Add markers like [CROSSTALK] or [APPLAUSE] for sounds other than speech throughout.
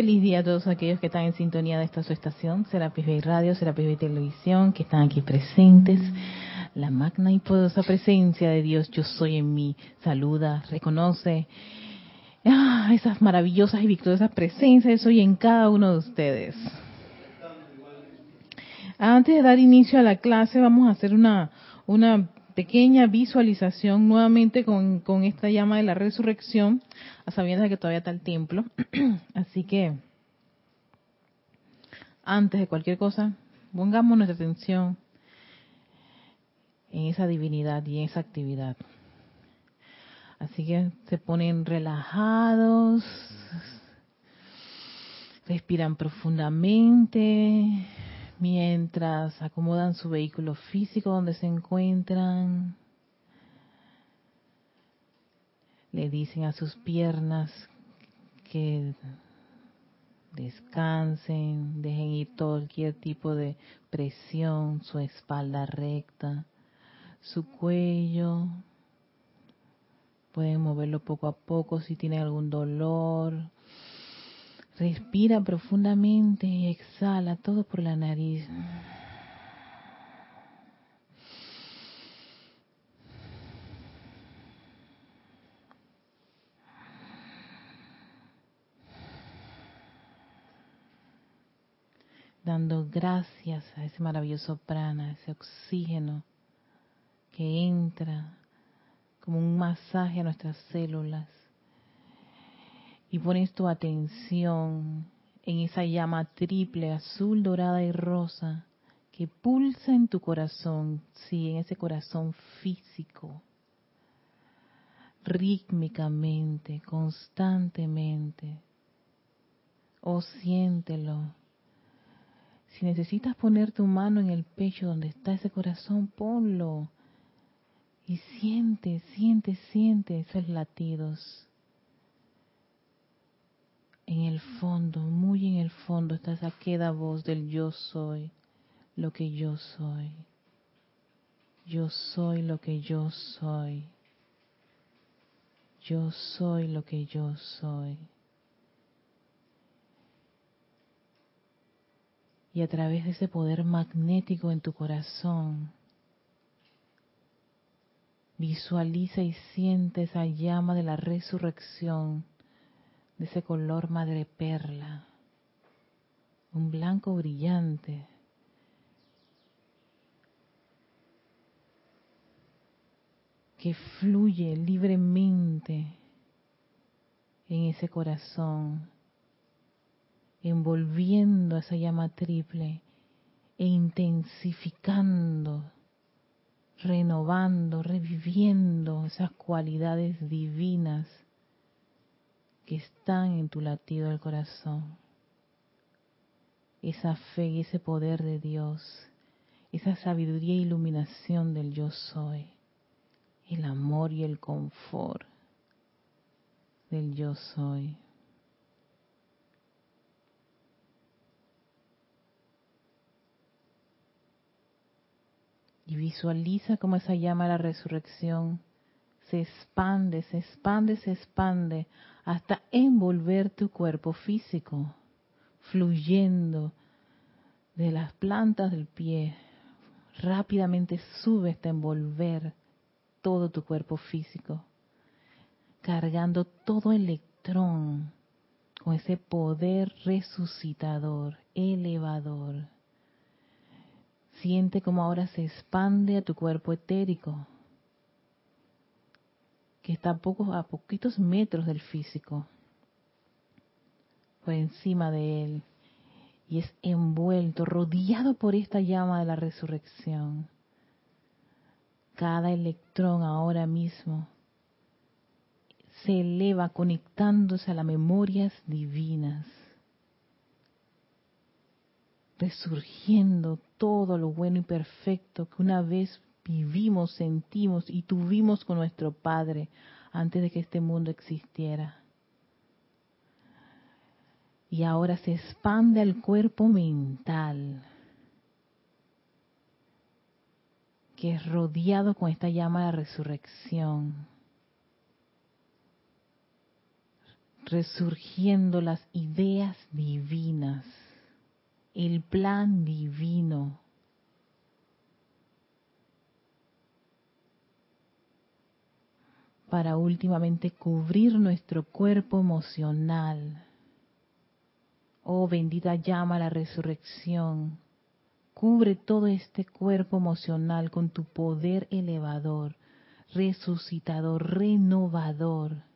Feliz día a todos aquellos que están en sintonía de esta su estación, Serapis Bay Radio, Serapis Bay Televisión, que están aquí presentes. La magna y poderosa presencia de Dios, yo soy en mí, saluda, reconoce ah, esas maravillosas y victoriosas presencias, soy en cada uno de ustedes. Antes de dar inicio a la clase, vamos a hacer una, una pequeña visualización nuevamente con, esta llama de la resurrección, a sabiendas de que todavía está el templo. [CLEARS THROAT] Así que, antes de cualquier cosa, pongamos nuestra atención en esa divinidad y en esa actividad. Así que se ponen relajados, respiran profundamente, mientras acomodan su vehículo físico donde se encuentran. Le dicen a sus piernas que descansen, dejen ir cualquier tipo de presión, su espalda recta, su cuello. Pueden moverlo poco a poco si tienen algún dolor, Respira profundamente y exhala todo por la nariz. Dando gracias a ese maravilloso prana, ese oxígeno que entra como un masaje a nuestras células y pones tu atención en esa llama triple, azul, dorada y rosa, que pulsa en tu corazón, sí, en ese corazón físico, rítmicamente, constantemente. Oh, siéntelo. Si necesitas poner tu mano en el pecho donde está ese corazón, ponlo. Y siente, siente, siente esos latidos en el fondo, muy en el fondo, está esa voz del yo soy lo que yo soy. Yo soy lo que yo soy. Yo soy lo que yo soy. Y a través de ese poder magnético en tu corazón, visualiza y siente esa llama de la resurrección de ese color madre perla, un blanco brillante. que fluye libremente en ese corazón, envolviendo esa llama triple e intensificando, renovando, reviviendo esas cualidades divinas que están en tu latido del corazón. Esa fe y ese poder de Dios, esa sabiduría e iluminación del yo soy, el amor y el confort del yo soy. Y visualiza cómo esa llama a la resurrección se expande, se expande, se expande hasta envolver tu cuerpo físico, fluyendo de las plantas del pie. Rápidamente sube hasta envolver todo tu cuerpo físico, cargando todo electrón con ese poder resucitador, elevador. Siente como ahora se expande a tu cuerpo etérico, que está a, pocos, a poquitos metros del físico, por encima de él, y es envuelto, rodeado por esta llama de la resurrección. Cada electrón ahora mismo se eleva conectándose a las memorias divinas, resurgiendo todo lo bueno y perfecto que una vez vivimos, sentimos y tuvimos con nuestro Padre antes de que este mundo existiera. Y ahora se expande al cuerpo mental, que es rodeado con esta llama de resurrección. resurgiendo las ideas divinas, el plan divino. Para últimamente cubrir nuestro cuerpo emocional. Oh bendita llama la resurrección, cubre todo este cuerpo emocional con tu poder elevador, resucitador, renovador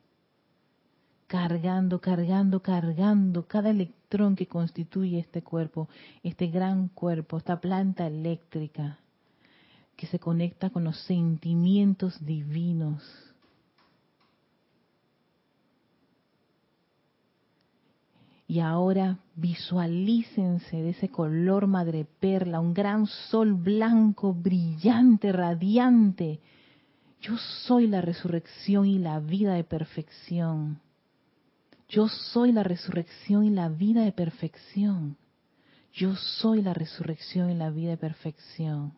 cargando, cargando, cargando cada electrón que constituye este cuerpo, este gran cuerpo, esta planta eléctrica que se conecta con los sentimientos divinos. Y ahora visualícense de ese color madre perla, un gran sol blanco, brillante, radiante. Yo soy la resurrección y la vida de perfección. Yo soy la resurrección y la vida de perfección. Yo soy la resurrección y la vida de perfección.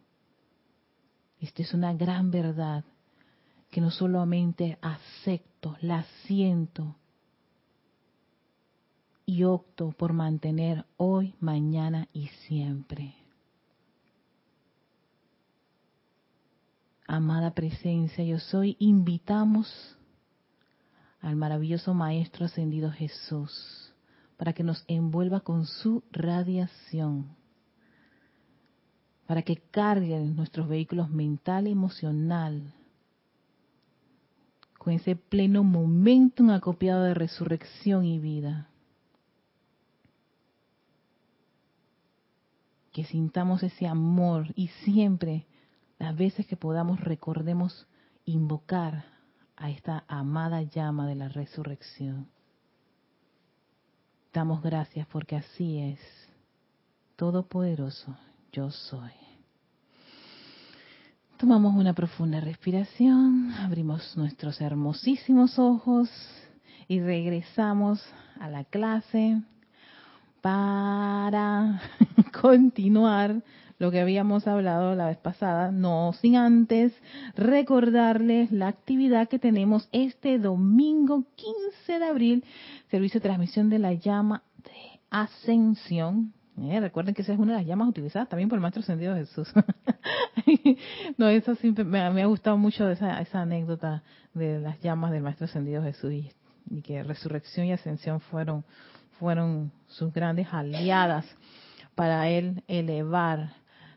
Esta es una gran verdad que no solamente acepto, la siento y opto por mantener hoy, mañana y siempre. Amada presencia, yo soy, invitamos al maravilloso Maestro Ascendido Jesús, para que nos envuelva con su radiación, para que cargue nuestros vehículos mental y emocional con ese pleno momentum acopiado de resurrección y vida. Que sintamos ese amor y siempre, las veces que podamos, recordemos invocar a esta amada llama de la resurrección. Damos gracias porque así es. Todopoderoso, yo soy. Tomamos una profunda respiración, abrimos nuestros hermosísimos ojos y regresamos a la clase para [LAUGHS] continuar lo que habíamos hablado la vez pasada, no sin antes recordarles la actividad que tenemos este domingo 15 de abril, servicio de transmisión de la llama de ascensión. Eh, recuerden que esa es una de las llamas utilizadas también por el Maestro Ascendido Jesús. [LAUGHS] no, eso siempre me, ha gustado mucho esa, esa anécdota de las llamas del Maestro Ascendido Jesús y que resurrección y ascensión fueron fueron sus grandes aliadas para él elevar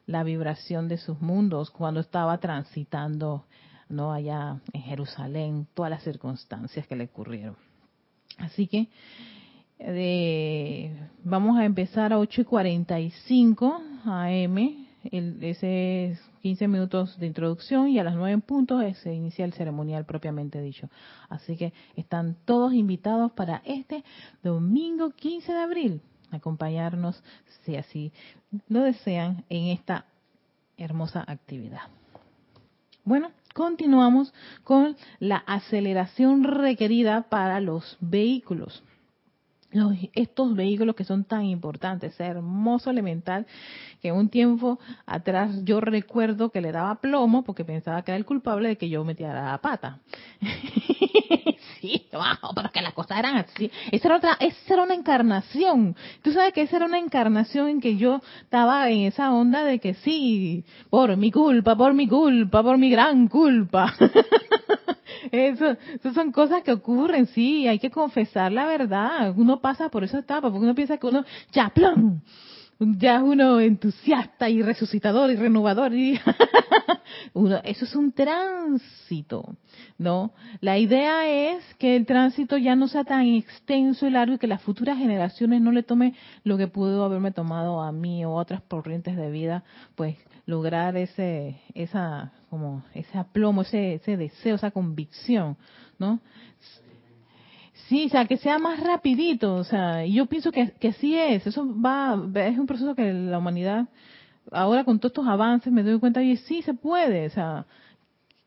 la vibración de sus mundos cuando estaba transitando no allá en Jerusalén, todas las circunstancias que le ocurrieron. Así que vamos a empezar a 8 y 45 AM, el, ese es 15 minutos de introducción y a las 9 puntos se inicia el ceremonial propiamente dicho. Así que están todos invitados para este domingo 15 de abril acompañarnos, si así lo desean, en esta hermosa actividad. Bueno, continuamos con la aceleración requerida para los vehículos estos vehículos que son tan importantes, ese hermoso elemental que un tiempo atrás yo recuerdo que le daba plomo porque pensaba que era el culpable de que yo metiera la pata. [LAUGHS] sí, pero que las cosas eran así. Esa era otra, esa era una encarnación. Tú sabes que esa era una encarnación en que yo estaba en esa onda de que sí, por mi culpa, por mi culpa, por mi gran culpa. [LAUGHS] Eso, eso son cosas que ocurren, sí, hay que confesar la verdad. Uno pasa por esa etapa, porque uno piensa que uno, ya, plan, ya es uno entusiasta y resucitador y renovador. Y [LAUGHS] uno, eso es un tránsito, ¿no? La idea es que el tránsito ya no sea tan extenso y largo y que las futuras generaciones no le tome lo que pudo haberme tomado a mí o otras corrientes de vida, pues lograr ese, esa, como ese aplomo, ese, ese deseo, esa convicción, ¿no? Sí, o sea, que sea más rapidito, o sea, yo pienso que, que sí es, eso va, es un proceso que la humanidad, ahora con todos estos avances me doy cuenta, y sí se puede, o sea,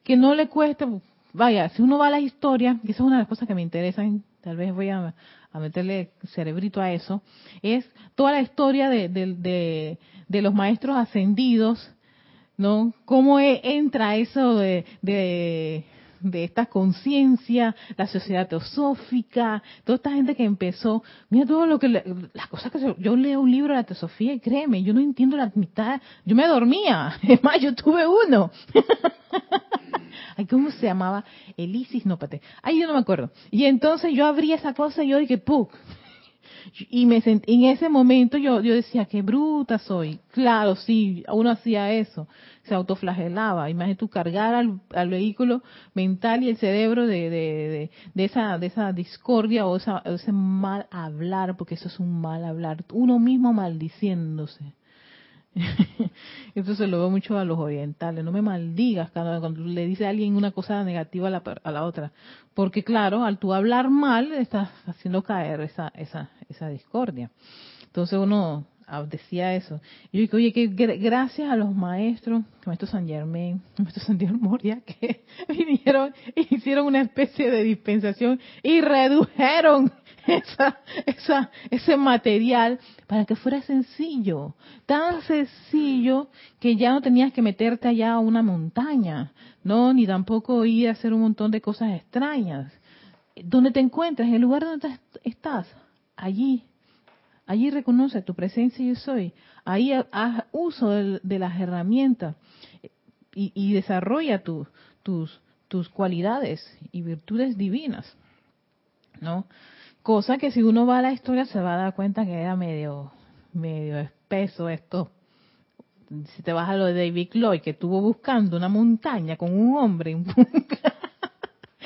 que no le cueste, vaya, si uno va a la historia, y esa es una de las cosas que me interesan, tal vez voy a, meterle cerebrito a eso, es toda la historia de, de, de los maestros ascendidos, ¿no? ¿Cómo e, entra eso de, de esta conciencia, la sociedad teosófica, toda esta gente que empezó, mira todo lo que, las cosas que yo, yo, leo un libro de la teosofía y créeme, yo no entiendo la mitad, yo me dormía, [LAUGHS] es más, yo tuve uno. [LAUGHS] Ay, ¿cómo se llamaba? Elisis, no, pate. Ay, yo no me acuerdo. Y entonces yo abrí esa cosa y yo dije, ¡puc! Y me en ese momento yo, yo decía, qué bruta soy. Claro, sí, uno hacía eso, se autoflagelaba. Imagínate tú cargar al, al vehículo mental y el cerebro de, de, de, esa, de esa discordia o esa, ese mal hablar, porque eso es un mal hablar, uno mismo maldiciéndose. [LAUGHS] Eso se lo veo mucho a los orientales. No me maldigas cuando, le dice a alguien una cosa negativa a la, a la otra. Porque claro, al tú hablar mal, estás haciendo caer esa, esa, esa discordia. Entonces uno decía eso. Y yo digo, oye, que gracias a los maestros, maestro San Germain, [LAUGHS] maestro Santiago Moria, que [LAUGHS] vinieron e hicieron una especie de dispensación y redujeron [LAUGHS] esa, esa, ese material para que fuera sencillo, tan sencillo que ya no tenías que meterte allá a una montaña, no, ni tampoco ir a hacer un montón de cosas extrañas. Donde te encuentras, en el lugar donde estás, allí Allí reconoce tu presencia yo soy. Ahí haz uso de, las herramientas y, desarrolla tus, tus cualidades y virtudes divinas. ¿No? Cosa que si uno va a la historia se va a dar cuenta que era medio, medio espeso esto. Si te vas a lo de David Lloyd, que estuvo buscando una montaña con un hombre, [LAUGHS]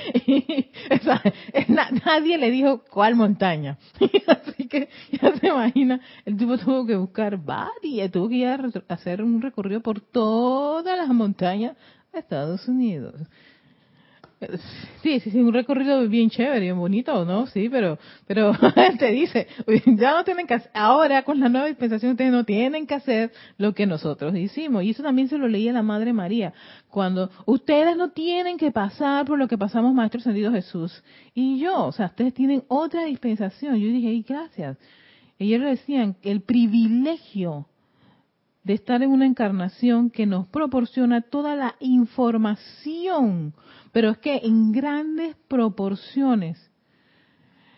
[LAUGHS] nadie le dijo cuál montaña. [LAUGHS] [LAUGHS] Que ya se imagina, el tipo tuvo que buscar varias, tuvo que ir a hacer un recorrido por todas las montañas de Estados Unidos. Sí, sí, sí, un recorrido bien chévere, bien bonito, ¿no? Sí, pero, pero [LAUGHS] te dice, ya no tienen que hacer, ahora con la nueva dispensación ustedes no tienen que hacer lo que nosotros hicimos. Y eso también se lo leía la Madre María, cuando ustedes no tienen que pasar por lo que pasamos Maestro Sentido Jesús y yo, o sea, ustedes tienen otra dispensación. Yo dije, y gracias. Ellos decían, el privilegio de estar en una encarnación que nos proporciona toda la información pero es que en grandes proporciones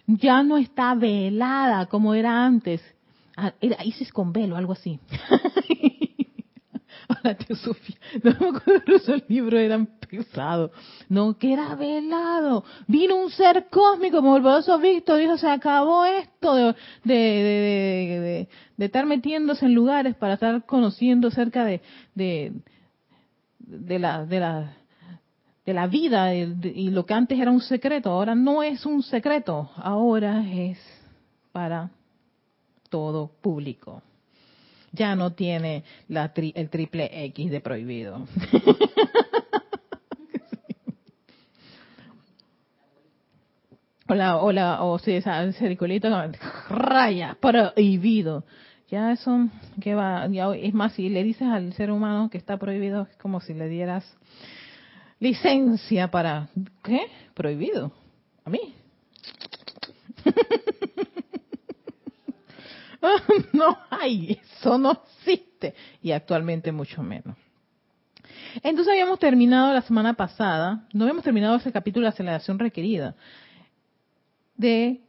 ya no está velada como era antes. Ah, era Isis con velo, algo así. [LAUGHS] Hola, tía Sofía. No me acuerdo, esos libros eran pesados. No, que era velado. Vino un ser cósmico, como el poderoso Víctor, dijo, se acabó esto de, de, de, de, estar metiéndose en lugares para estar conociendo acerca de, de, de la, de la de la vida y lo que antes era un secreto, ahora no es un secreto, ahora es para todo público. Ya no tiene la el triple X de prohibido. [LAUGHS] Hola, hola, o si ese circulito, raya, prohibido. Ya eso, que va, es más, si le dices al ser humano que está prohibido, es como si le dieras licencia para... ¿Qué? Prohibido. A mí. [LAUGHS] [LAUGHS] no hay, eso no existe. Y actualmente mucho menos. Entonces habíamos terminado la semana pasada, no habíamos terminado ese capítulo de aceleración requerida, de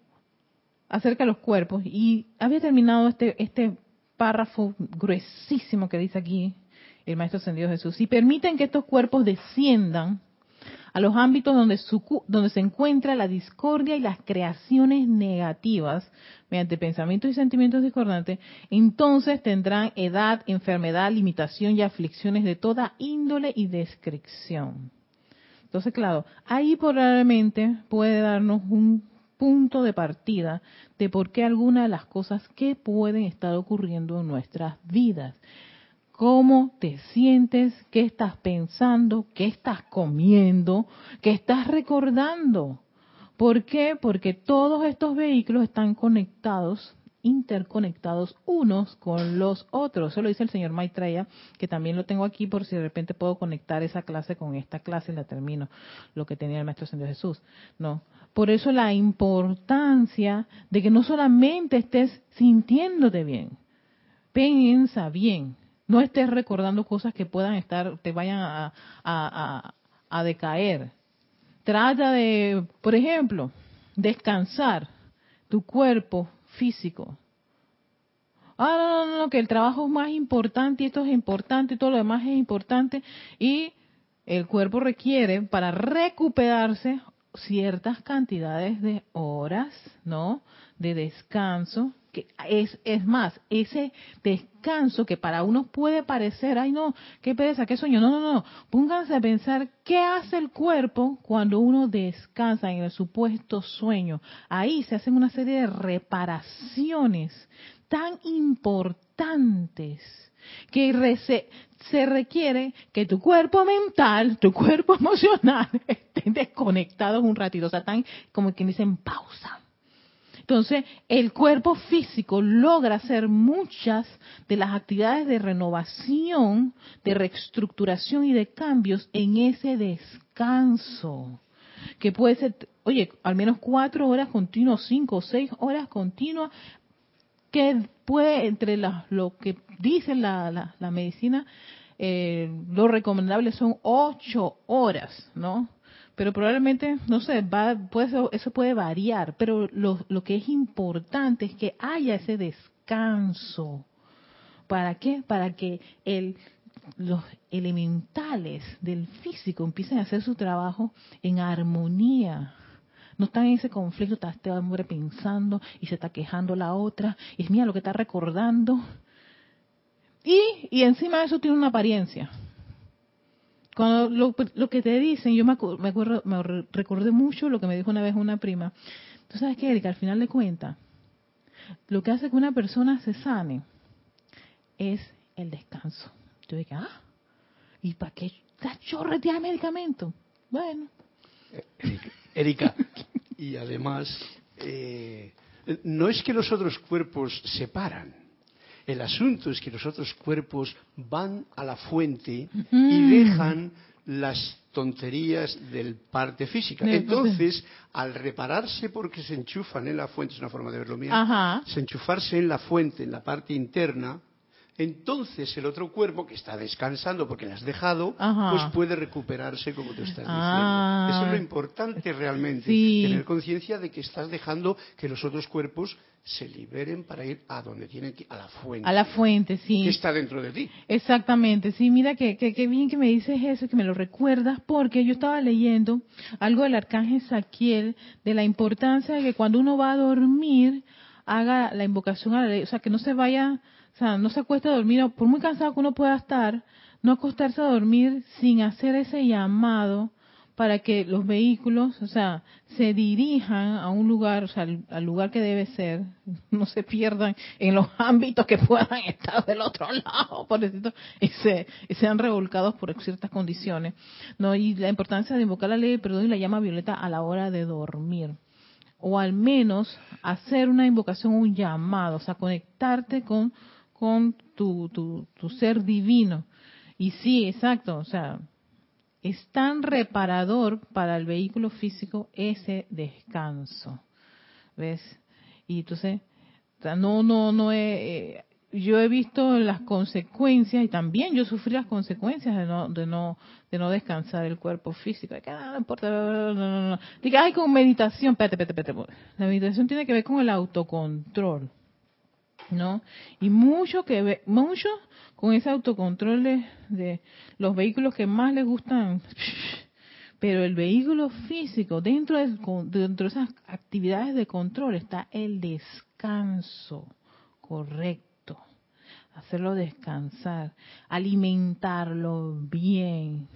acerca de los cuerpos, y había terminado este, este párrafo gruesísimo que dice aquí, el Maestro Ascendido Jesús, y permiten que estos cuerpos desciendan a los ámbitos donde, se encuentra la discordia y las creaciones negativas mediante pensamientos y sentimientos discordantes, entonces tendrán edad, enfermedad, limitación y aflicciones de toda índole y descripción. Entonces, claro, ahí probablemente puede darnos un punto de partida de por qué algunas de las cosas que pueden estar ocurriendo en nuestras vidas cómo te sientes, qué estás pensando, qué estás comiendo, qué estás recordando. ¿Por qué? Porque todos estos vehículos están conectados, interconectados unos con los otros. Eso lo dice el señor Maitreya, que también lo tengo aquí por si de repente puedo conectar esa clase con esta clase y la termino, lo que tenía el Maestro Señor Jesús. No. Por eso la importancia de que no solamente estés sintiéndote bien, piensa bien, no estés recordando cosas que puedan estar, te vayan a, a, decaer. trata de, por ejemplo, descansar tu cuerpo físico. Ah, no, no, no, que el trabajo es más importante y esto es importante y todo lo demás es importante y el cuerpo requiere para recuperarse ciertas cantidades de horas, ¿no? De descanso, que es, es más, ese descanso que para uno puede parecer, ay no, qué pereza, qué sueño, no, no, no, pónganse a pensar qué hace el cuerpo cuando uno descansa en el supuesto sueño. Ahí se hacen una serie de reparaciones tan importantes que se, requiere que tu cuerpo mental, tu cuerpo [LAUGHS] emocional estén desconectados un ratito, o sea, están como quien dicen pausa. Entonces, el cuerpo físico logra hacer muchas de las actividades de renovación, de reestructuración y de cambios en ese descanso, que puede ser, oye, al menos cuatro horas continuas, cinco o seis horas continuas, que puede, entre lo que dice la, la, medicina, eh, lo recomendable son ocho horas, ¿no? Pero probablemente, no sé, va, eso puede variar, pero lo, que es importante es que haya ese descanso. ¿Para qué? Para que el, los elementales del físico empiecen a hacer su trabajo en armonía no está en ese conflicto, está este hombre pensando y se está quejando la otra, y es mía lo que está recordando. Y, y encima de eso tiene una apariencia. Cuando lo, que te dicen, yo me, me, acuerdo, me recordé mucho lo que me dijo una vez una prima. Tú sabes que, Erika, al final de cuentas, lo que hace que una persona se sane es el descanso. Yo dije, ah, ¿y para qué está chorretear medicamento? Bueno. Erika, y además, eh, no es que los otros cuerpos se paran. El asunto es que los otros cuerpos van a la fuente y dejan las tonterías del parte física. Entonces, al repararse porque se enchufan en la fuente, es una forma de verlo mía, se enchufarse en la fuente, en la parte interna, entonces el otro cuerpo que está descansando porque le has dejado, pues puede recuperarse como te estás diciendo. Eso es lo importante realmente, tener conciencia de que estás dejando que los otros cuerpos se liberen para ir a donde tienen que ir, a la fuente. A la fuente, sí. Que está dentro de ti. Exactamente, sí, mira que, que, bien que me dices eso, que me lo recuerdas, porque yo estaba leyendo algo del arcángel Saquiel, de la importancia de que cuando uno va a dormir, haga la invocación a la ley, o sea, que no se vaya o sea, no se acuesta a dormir, por muy cansado que uno pueda estar, no acostarse a dormir sin hacer ese llamado para que los vehículos, o sea, se dirijan a un lugar, o sea, al, lugar que debe ser, [LAUGHS] no se pierdan en los ámbitos que puedan estar del otro [LAUGHS] lado, por decirlo, y, se, y sean revolcados por ciertas condiciones. No, y la importancia de invocar la ley perdón y la llama violeta a la hora de dormir o al menos hacer una invocación, un llamado, o sea, conectarte con con tu, tu, ser divino. Y sí, exacto, o sea, es tan reparador para el vehículo físico ese descanso. ¿Ves? Y entonces, no, no, no he, yo he visto las consecuencias y también yo sufrí las consecuencias de no, de no, de no descansar el cuerpo físico. De que, ah, no importa, no, no, no. Diga, ay, con meditación, espérate, espérate, espérate. La meditación tiene que ver con el autocontrol. ¿no? Y mucho que ve, mucho con ese autocontrol de, los vehículos que más les gustan, pero el vehículo físico, dentro de, dentro de esas actividades de control está el descanso correcto, hacerlo descansar, alimentarlo bien,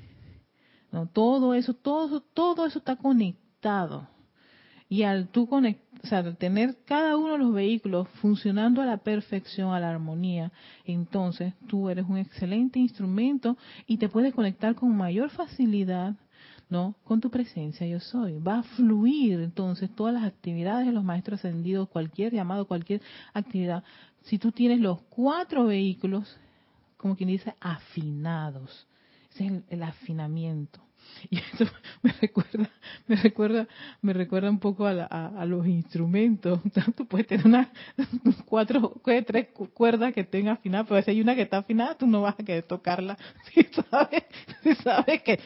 ¿no? Todo eso, todo, todo eso está conectado. Y al tú sea, tener cada uno de los vehículos funcionando a la perfección, a la armonía, entonces tú eres un excelente instrumento y te puedes conectar con mayor facilidad, ¿no? Con tu presencia yo soy. Va a fluir entonces todas las actividades de los maestros ascendidos, cualquier llamado, cualquier actividad. Si tú tienes los cuatro vehículos, como quien dice, afinados. Ese es el afinamiento. Y [LAUGHS] eso me recuerda, me recuerda, me recuerda un poco a, a, los instrumentos. [LAUGHS] Tú puedes tener unas [LAUGHS] cuatro, tres cuerdas que estén afinadas, pero si hay una que está afinada, tú no vas a querer tocarla. Si sabes, si sabes que,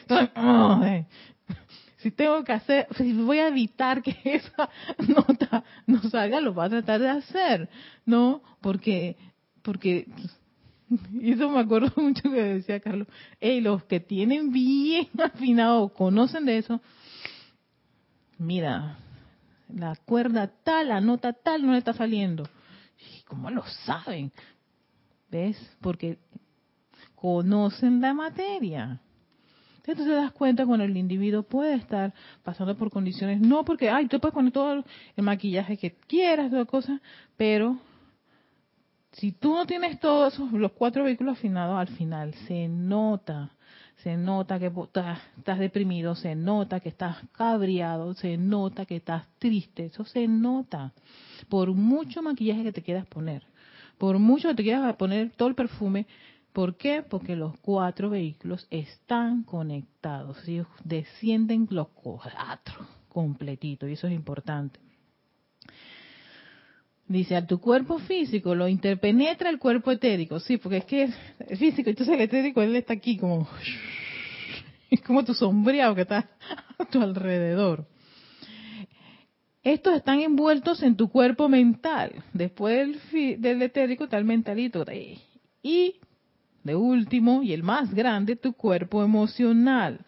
si tengo que hacer, si voy a evitar que esa nota no salga, lo voy a tratar de hacer, ¿no? Porque, porque, [LAUGHS] y eso me acuerdo [LAUGHS] mucho que decía Carlos, hey, los que tienen bien [LAUGHS] afinado, conocen de eso, mira, la cuerda tal, la nota tal no le está saliendo. ¿Cómo lo saben? ¿Ves? Porque conocen la materia. Entonces te das cuenta cuando el individuo puede estar pasando por condiciones, no porque, ay, tú puedes poner todo el maquillaje que quieras, toda cosa, pero si tú no tienes todos los cuatro vehículos afinados, al final se nota, se nota que estás deprimido, se nota que estás cabreado, se nota que estás triste, eso se nota. Por mucho maquillaje que te quieras poner, por mucho que te quieras poner todo el perfume, ¿Por qué? Porque los cuatro vehículos están conectados, ellos descienden los cuatro completito y eso es importante. Dice, a tu cuerpo físico lo interpenetra el cuerpo etérico. Sí, porque es que el físico, entonces el etérico, él está aquí como... [LAUGHS] Es como tu sombreado que está a tu alrededor. Estos están envueltos en tu cuerpo mental. Después del, del etérico está el mentalito. Y de último y el más grande, tu cuerpo emocional.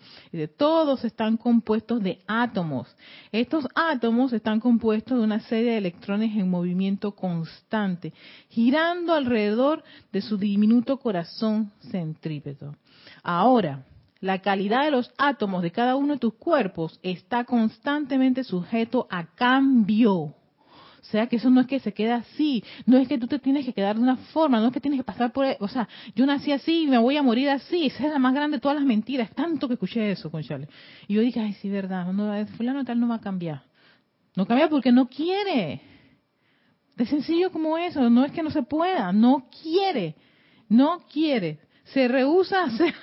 Todos están compuestos de átomos. Estos átomos están compuestos de una serie de electrones en movimiento constante, girando alrededor de su diminuto corazón centrípeto. Ahora, la calidad de los átomos de cada uno de tus cuerpos está constantemente sujeto a cambio. O sea, que eso no es que se quede así, no es que tú te tienes que quedar de una forma, no es que tienes que pasar por, o sea, yo nací así y me voy a morir así, esa es la más grande de todas las mentiras, tanto que escuché eso con Charlie. Y yo dije, ay, sí, verdad, no, fulano tal no va a cambiar. No cambia porque no quiere. De sencillo como eso, no es que no se pueda, no quiere, no quiere. Se rehúsa a hacer,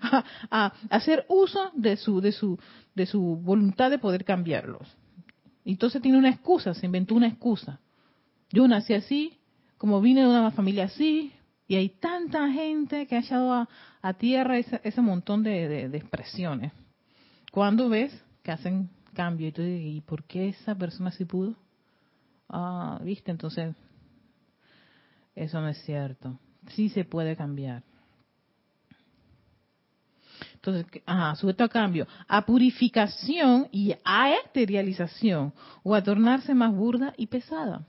[LAUGHS] a hacer uso de su, de su, de su voluntad de poder cambiarlos. Entonces tiene una excusa, se inventó una excusa. Yo nací así, como vine de una familia así, y hay tanta gente que ha echado a, tierra ese, montón de, expresiones. Cuando ves que hacen cambio y tú dices, ¿y por qué esa persona sí pudo? Ah, viste, entonces eso no es cierto. Sí se puede cambiar. Entonces, ajá, sujeto a cambio, a purificación y a esterilización o a tornarse más burda y pesada.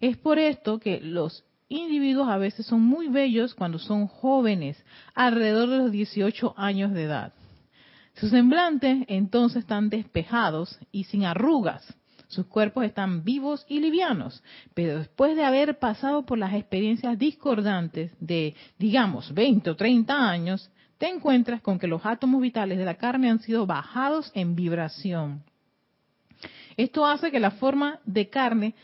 Es por esto que los individuos a veces son muy bellos cuando son jóvenes, alrededor de los 18 años de edad. Sus semblantes entonces están despejados y sin arrugas. Sus cuerpos están vivos y livianos, pero después de haber pasado por las experiencias discordantes de, digamos, 20 o 30 años, te encuentras con que los átomos vitales de la carne han sido bajados en vibración. Esto hace que la forma de carne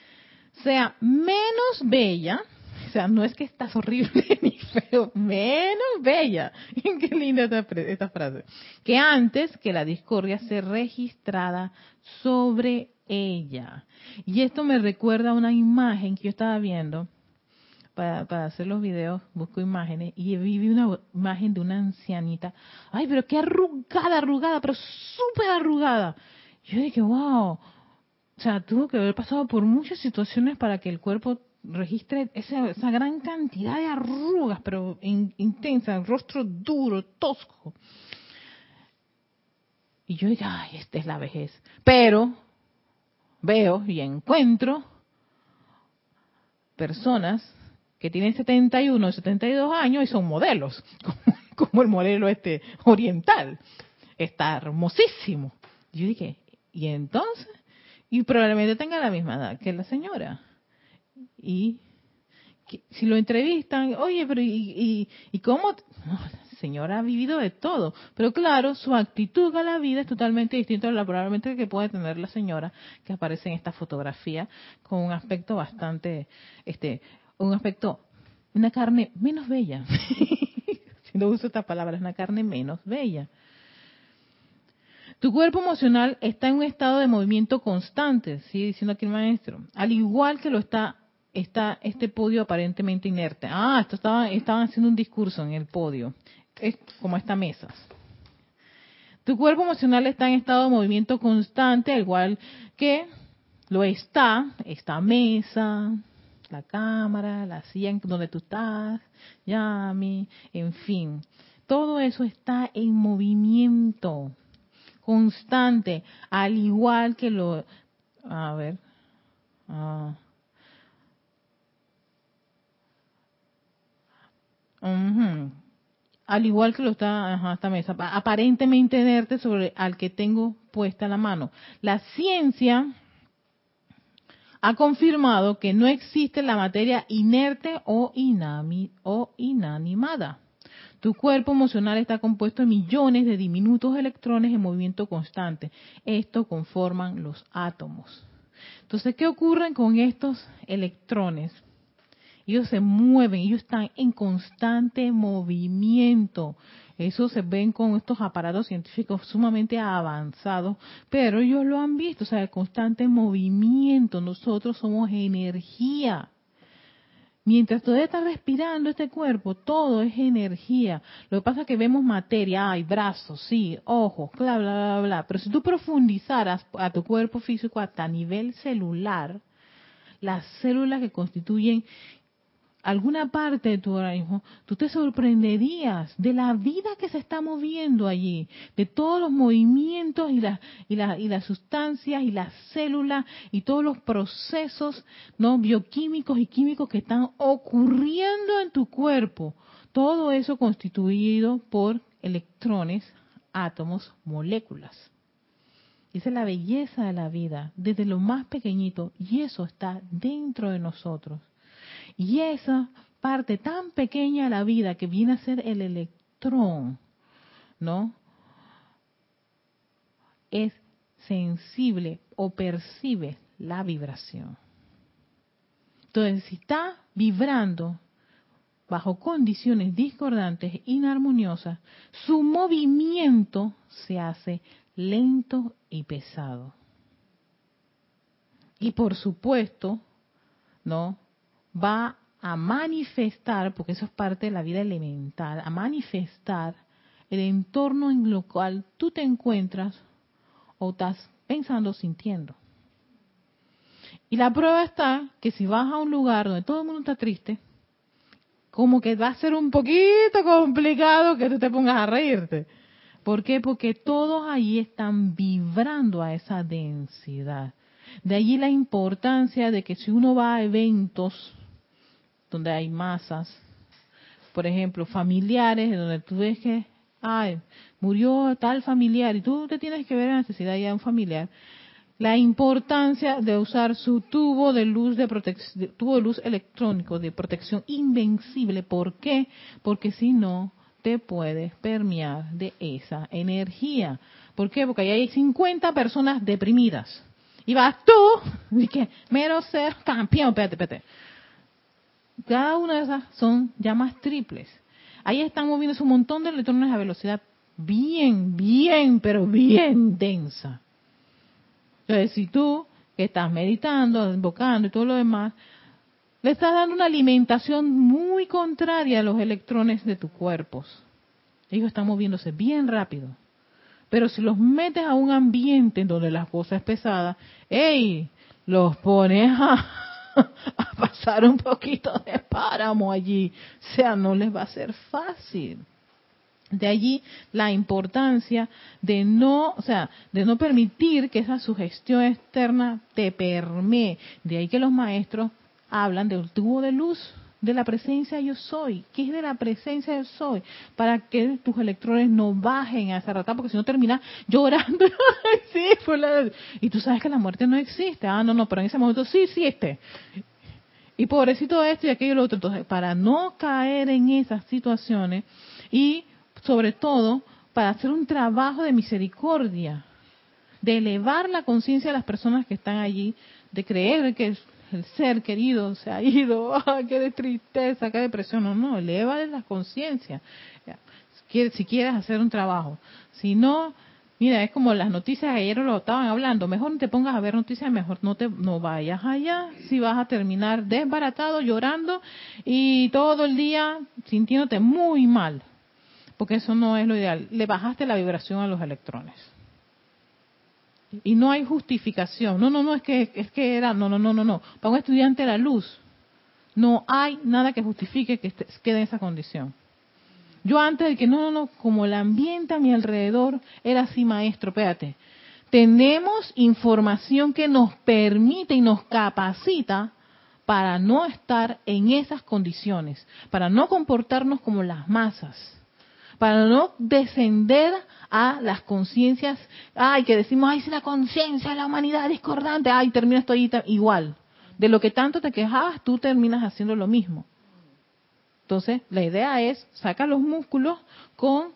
sea menos bella, o sea, no es que estás horrible [LAUGHS] ni feo, menos bella. [LAUGHS] Qué linda esta, frase. Que antes que la discordia se registrada sobre ella. Y esto me recuerda a una imagen que yo estaba viendo para, hacer los videos, busco imágenes y vi una imagen de una ancianita. Ay, pero qué arrugada, arrugada, pero súper arrugada. Yo dije, wow. O sea, tuvo que haber pasado por muchas situaciones para que el cuerpo registre esa, esa gran cantidad de arrugas, pero intensa, rostro duro, tosco. Y yo dije, ay, esta es la vejez. Pero veo y encuentro personas que tienen 71, 72 años y son modelos, [LAUGHS] como, el modelo este oriental. Está hermosísimo. Yo dije, ¿y entonces? Y probablemente tenga la misma edad que la señora. Y si lo entrevistan, oye, pero ¿y, y, cómo? la señora ha vivido de todo. Pero claro, su actitud a la vida es totalmente distinta a la probablemente que puede tener la señora que aparece en esta fotografía con un aspecto bastante este un aspecto, una carne menos bella. [LAUGHS] si no uso esta palabra, es una carne menos bella. Tu cuerpo emocional está en un estado de movimiento constante, sigue diciendo aquí el maestro, al igual que lo está está este podio aparentemente inerte. Ah, esto estaba, estaban haciendo un discurso en el podio, es como esta mesa. Tu cuerpo emocional está en estado de movimiento constante, al igual que lo está esta mesa, la cámara, la silla donde tú estás, Yami, en fin. Todo eso está en movimiento constante, al igual que lo... A ver. Ah, al igual que lo está esta mesa, aparentemente inerte sobre al que tengo puesta la mano. La ciencia ha confirmado que no existe la materia inerte o, inanimada. Tu cuerpo emocional está compuesto de millones de diminutos electrones en movimiento constante. Esto conforman los átomos. Entonces, ¿qué ocurre con estos electrones? Ellos se mueven, ellos están en constante movimiento. Eso se ven con estos aparatos científicos sumamente avanzados, pero ellos lo han visto, o sea, el constante movimiento. Nosotros somos energía. Mientras todavía está respirando este cuerpo, todo es energía. Lo que pasa es que vemos materia, hay brazos, sí, ojos, bla, bla, bla, bla. Pero si tú profundizaras a tu cuerpo físico hasta nivel celular, las células que constituyen alguna parte de tu organismo, tú te sorprenderías de la vida que se está moviendo allí, de todos los movimientos y y y las sustancias y las células y todos los procesos no bioquímicos y químicos que están ocurriendo en tu cuerpo. Todo eso constituido por electrones, átomos, moléculas. Esa es la belleza de la vida, desde lo más pequeñito, y eso está dentro de nosotros. Y esa parte tan pequeña de la vida que viene a ser el electrón, ¿no? Es sensible o percibe la vibración. Entonces, si está vibrando bajo condiciones discordantes, inarmoniosas, su movimiento se hace lento y pesado. Y por supuesto, ¿no? Va a manifestar, porque eso es parte de la vida elemental, a manifestar el entorno en lo cual tú te encuentras o estás pensando, sintiendo. Y la prueba está que si vas a un lugar donde todo el mundo está triste, como que va a ser un poquito complicado que tú te pongas a reírte. ¿Por qué? Porque todos ahí están vibrando a esa densidad. De allí la importancia de que si uno va a eventos donde hay masas, por ejemplo, familiares, donde tú ves que, ay, murió tal familiar y tú te tienes que ver la necesidad ya de un familiar, la importancia de usar su tubo de luz de protección, tubo de luz electrónico de protección invencible. ¿Por qué? Porque si no te puedes permear de esa energía. ¿Por qué? Porque ahí hay 50 personas deprimidas. Y vas tú, [LAUGHS] y que mero ser campeón, espérate, espérate. Cada una de esas son llamas triples. Ahí están moviéndose un montón de electrones a velocidad bien, bien, pero bien densa. Entonces, si tú que estás meditando, invocando y todo lo demás, le estás dando una alimentación muy contraria a los electrones de tus cuerpos. Ellos están moviéndose bien rápido. Pero si los metes a un ambiente en donde las cosas es pesada, ¡ey! Los pones a, [LAUGHS] a pasar un poquito de páramo allí. O sea, no les va a ser fácil. De allí la importancia de no, o sea, de no permitir que esa sugestión externa te permee. De ahí que los maestros hablan del tubo de luz de la presencia yo soy. ¿Qué es de la presencia yo soy? Para que tus electrones no bajen a esa rata, porque si no terminas llorando. [LAUGHS] sí, Y tú sabes que la muerte no existe. Ah, no, no, pero en ese momento sí existe. Y pobrecito esto y aquello y lo otro. Entonces, para no caer en esas situaciones y sobre todo para hacer un trabajo de misericordia, de elevar la conciencia de las personas que están allí, de creer que el ser querido se ha ido, [LAUGHS] ah, qué de tristeza, qué depresión, no, no, eleva la conciencia. Si quieres hacer un trabajo. Si no, mira, es como las noticias ayer lo estaban hablando, mejor no te pongas a ver noticias, mejor no te no vayas allá, si vas a terminar desbaratado, llorando y todo el día sintiéndote muy mal. porque eso no es lo ideal. Le bajaste la vibración a los electrones. Y no hay justificación. No, no, no, es que, es que era, no, no, no, no, no. Para un estudiante de la luz, no hay nada que justifique que quede en esa condición. Yo antes de que, no, no, no, como el ambiente a mi alrededor era así, maestro, espérate. Tenemos información que nos permite y nos capacita para no estar en esas condiciones, para no comportarnos como las masas, para no descender a las conciencias, ay, que decimos, ay, si la conciencia de la humanidad discordante, ay, termina esto ahí igual. De lo que tanto te quejabas, tú terminas haciendo lo mismo. Entonces, la idea es sacar los músculos con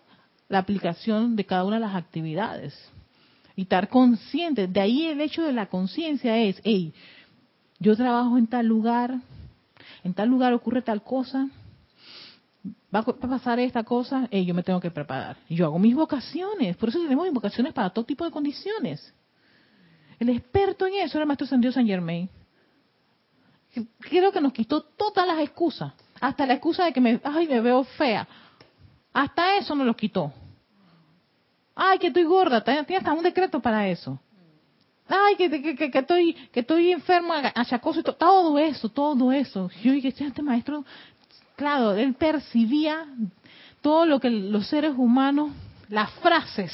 la aplicación de cada una de las actividades y estar consciente. De ahí el hecho de la conciencia es, hey, yo trabajo en tal lugar, en tal lugar ocurre tal cosa, va a pasar esta cosa, y yo me tengo que preparar. Y yo hago mis vocaciones, por eso tenemos vocaciones para todo tipo de condiciones. El experto en eso era el maestro San San Germain. Creo que nos quitó todas las excusas, hasta la excusa de que me, ay, me veo fea. Hasta eso nos lo quitó. Ay, que estoy gorda, tiene hasta un decreto para eso ay, que, que, estoy que estoy enferma, achacoso, todo eso, todo eso. Yo dije, este maestro, claro, él percibía todo lo que los seres humanos, las frases,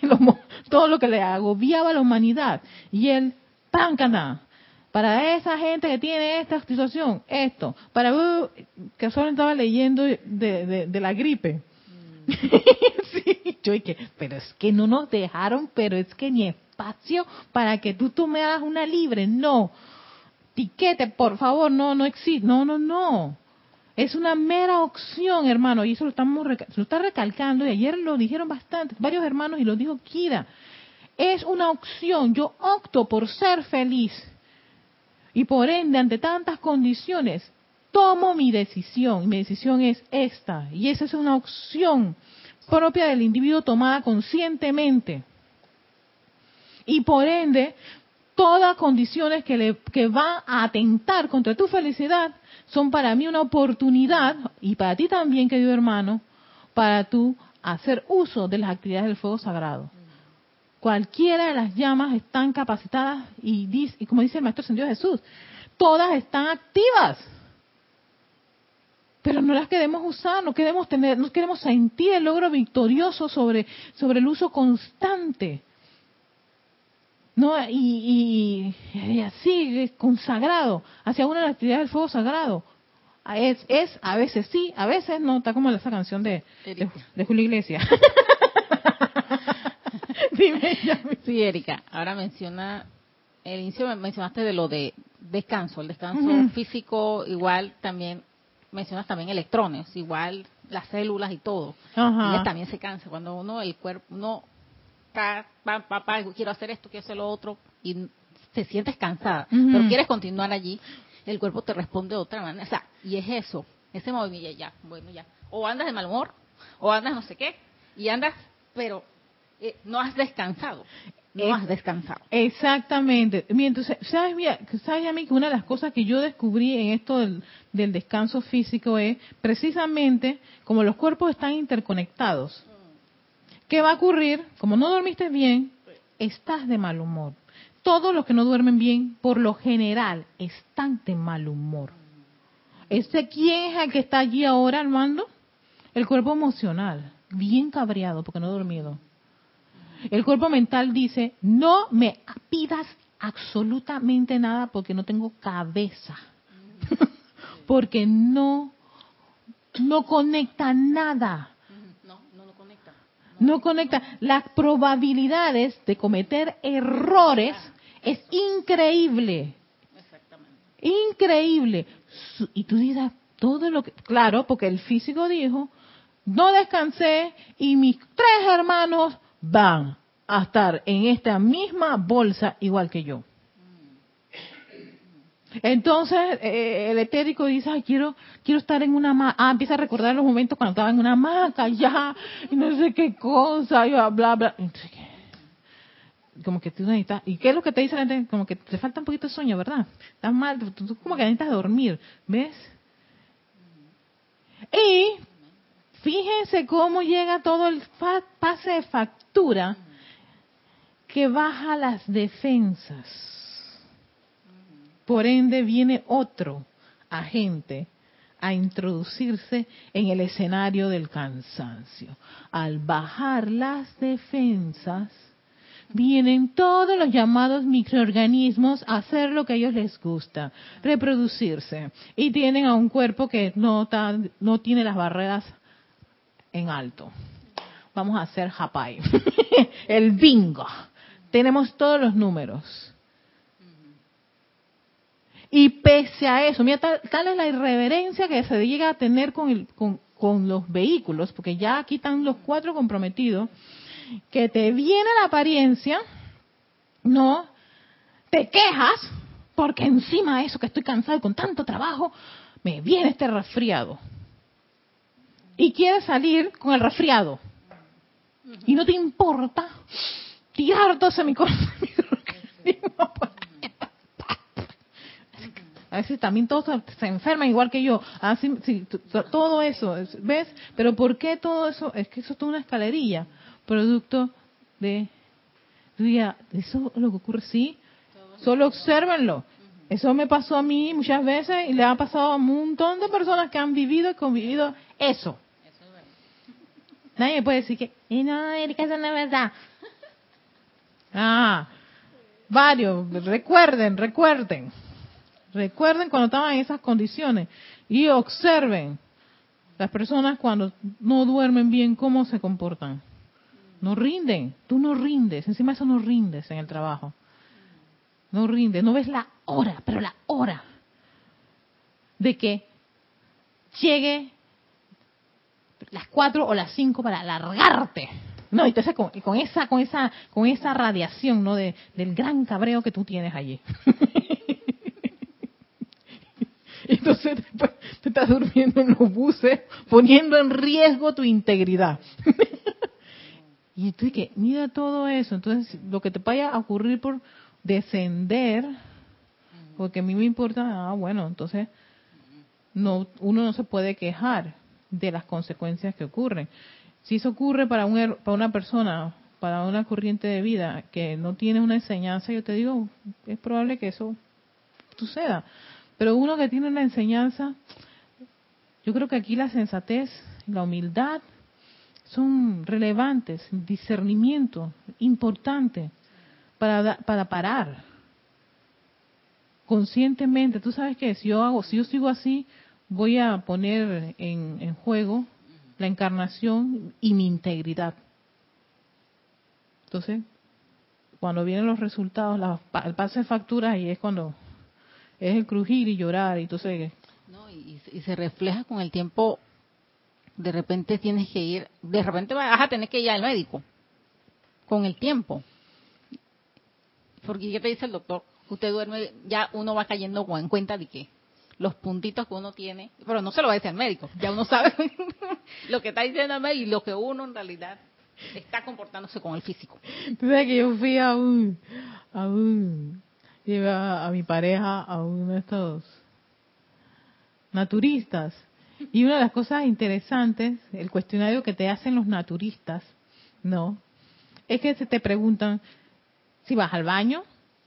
[LAUGHS] todo lo que le agobiaba a la humanidad. Y él, páncana, para esa gente que tiene esta situación, esto, para uh, que solo estaba leyendo de, la gripe. [LAUGHS] Sí, yo pero es que no nos dejaron, pero es que ni espacio para que tú, tú me hagas una libre. No. Tiquete, por favor, no, no existe. No, no, no. Es una mera opción, hermano, y eso lo estamos lo está recalcando, y ayer lo dijeron bastante, varios hermanos, y lo dijo Kira. Es una opción, yo opto por ser feliz. Y por ende, ante tantas condiciones, tomo mi decisión, y mi decisión es esta, y esa es una opción propia del individuo tomada conscientemente y por ende todas condiciones que, le, que van a atentar contra tu felicidad son para mí una oportunidad y para ti también, querido hermano, para tú hacer uso de las actividades del fuego sagrado. Cualquiera de las llamas están capacitadas y, dice, como dice el Maestro Dios Jesús, todas están activas. Pero no las queremos usar, no queremos tener, no queremos sentir el logro victorioso sobre, sobre el uso constante no y, y, así consagrado hacia una de las actividades del fuego sagrado. Es, es a veces sí a veces no está como esa canción de de, Julio Iglesias. [LAUGHS] Dime, sí Erika ahora menciona el inicio mencionaste de lo de descanso el descanso físico igual también mencionas también electrones igual las células y todo. Y también se cansa cuando uno el cuerpo uno papá, quiero hacer esto, quiero hacer lo otro, y te sientes cansada, pero quieres continuar allí, el cuerpo te responde de otra manera. O sea, y es eso, ese movimiento, ya, bueno, ya. O andas de mal humor, o andas no sé qué, y andas, pero eh, no has descansado. No has descansado. Exactamente. Entonces, ¿sabes, ¿sabes a mí que una de las cosas que yo descubrí en esto del, del descanso físico es precisamente como los cuerpos están interconectados, ¿Qué va a ocurrir? Como no dormiste bien, estás de mal humor. Todos los que no duermen bien, por lo general, están de mal humor. ¿Ese quién es el que está allí ahora al mando? El cuerpo emocional, bien cabreado porque no ha dormido. El cuerpo mental dice, no me pidas absolutamente nada porque no tengo cabeza. [LAUGHS] porque no, no conecta nada no conecta. Las probabilidades de cometer errores es increíble. Exactamente. Increíble. Y tú dices, todo lo que... Claro, porque el físico dijo, no descansé y mis tres hermanos van a estar en esta misma bolsa igual que yo. Entonces eh, el etérico dice, Ay, quiero, quiero estar en una hamaca. Ah, empieza a recordar los momentos cuando estaba en una hamaca, ya, y no sé qué cosa, y bla, bla. Como que tú necesitas, ¿y qué es lo que te dice la gente? Como que te falta un poquito de sueño, ¿verdad? Estás mal, tú, como que necesitas dormir, ¿ves? Y fíjense cómo llega todo el pase de factura que baja las defensas. Por ende viene otro agente a introducirse en el escenario del cansancio. Al bajar las defensas, vienen todos los llamados microorganismos a hacer lo que a ellos les gusta, reproducirse. Y tienen a un cuerpo que no, no tiene las barreras en alto. Vamos a hacer Hapai. [LAUGHS] el bingo. Tenemos todos los números. Y pese a eso, mira, tal, es la irreverencia que se llega a tener con, con, los vehículos, porque ya aquí están los cuatro comprometidos, que te viene la apariencia, no, te quejas, porque encima de eso que estoy cansado y con tanto trabajo, me viene este resfriado. Y quieres salir con el resfriado. Y no te importa tirar todo ese micrófono [LAUGHS] A veces también todos se enferman igual que yo. Así, ah, todo eso, ¿ves? Pero ¿por qué todo eso? Es que eso es toda una escalerilla, producto de... ¿Eso es lo que ocurre? Sí, solo observenlo. Eso me pasó a mí muchas veces y le ha pasado a un montón de personas que han vivido y convivido eso. Nadie puede decir que, y no, Erika, eso no es verdad. [LAUGHS] Ah, varios, recuerden, recuerden. Recuerden cuando estaban en esas condiciones y observen las personas cuando no duermen bien cómo se comportan. No rinden, tú no rindes, encima eso no rindes en el trabajo. No rindes, no ves la hora, pero la hora de que llegue las cuatro o las cinco para alargarte. No, entonces con, con, esa, con esa, con esa radiación, ¿no? De, del gran cabreo que tú tienes allí. [LAUGHS] [LAUGHS] Entonces después te estás durmiendo en los buses, poniendo en riesgo tu integridad. [LAUGHS] y tú que mira todo eso. Entonces lo que te vaya a ocurrir por descender, porque a mí me importa, ah, bueno, entonces no, uno no se puede quejar de las consecuencias que ocurren. Si eso ocurre para, un, para una persona, para una corriente de vida que no tiene una enseñanza, yo te digo, es probable que eso suceda. Pero uno que tiene una enseñanza, yo creo que aquí la sensatez, la humildad son relevantes, discernimiento importante para, para parar conscientemente. Tú sabes que si yo hago, si yo sigo así, voy a poner en, en juego la encarnación y mi integridad. Entonces, cuando vienen los resultados, el pase de facturas, y es cuando es el crujir y llorar, y entonces... No, y, se refleja con el tiempo, de repente tienes que ir, de repente vas a tener que ir al médico, con el tiempo. Porque ¿qué te dice el doctor? Usted duerme, ya uno va cayendo en cuenta de que los puntitos que uno tiene, pero no se lo va a decir al médico, ya uno sabe [LAUGHS] lo que está diciendo el médico y lo que uno en realidad está comportándose con el físico. Tú sabes que yo fui a un, a un llevé a, mi pareja a uno de estos naturistas. Y una de las cosas interesantes, el cuestionario que te hacen los naturistas, ¿no? Es que se te preguntan si vas al baño,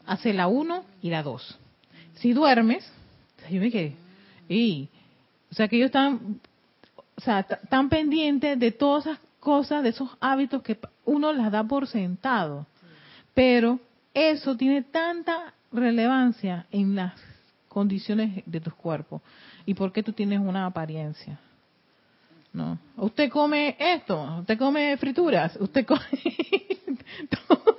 hace la 1 y la 2. Si duermes, yo me quedé, y, o sea que ellos están, o sea, tan pendientes de todas esas cosas, de esos hábitos que uno las da por sentado. Pero eso tiene tanta relevancia en las condiciones de tus cuerpos y por qué tú tienes una apariencia. No. Usted come esto, usted come frituras, usted come... [LAUGHS] todo,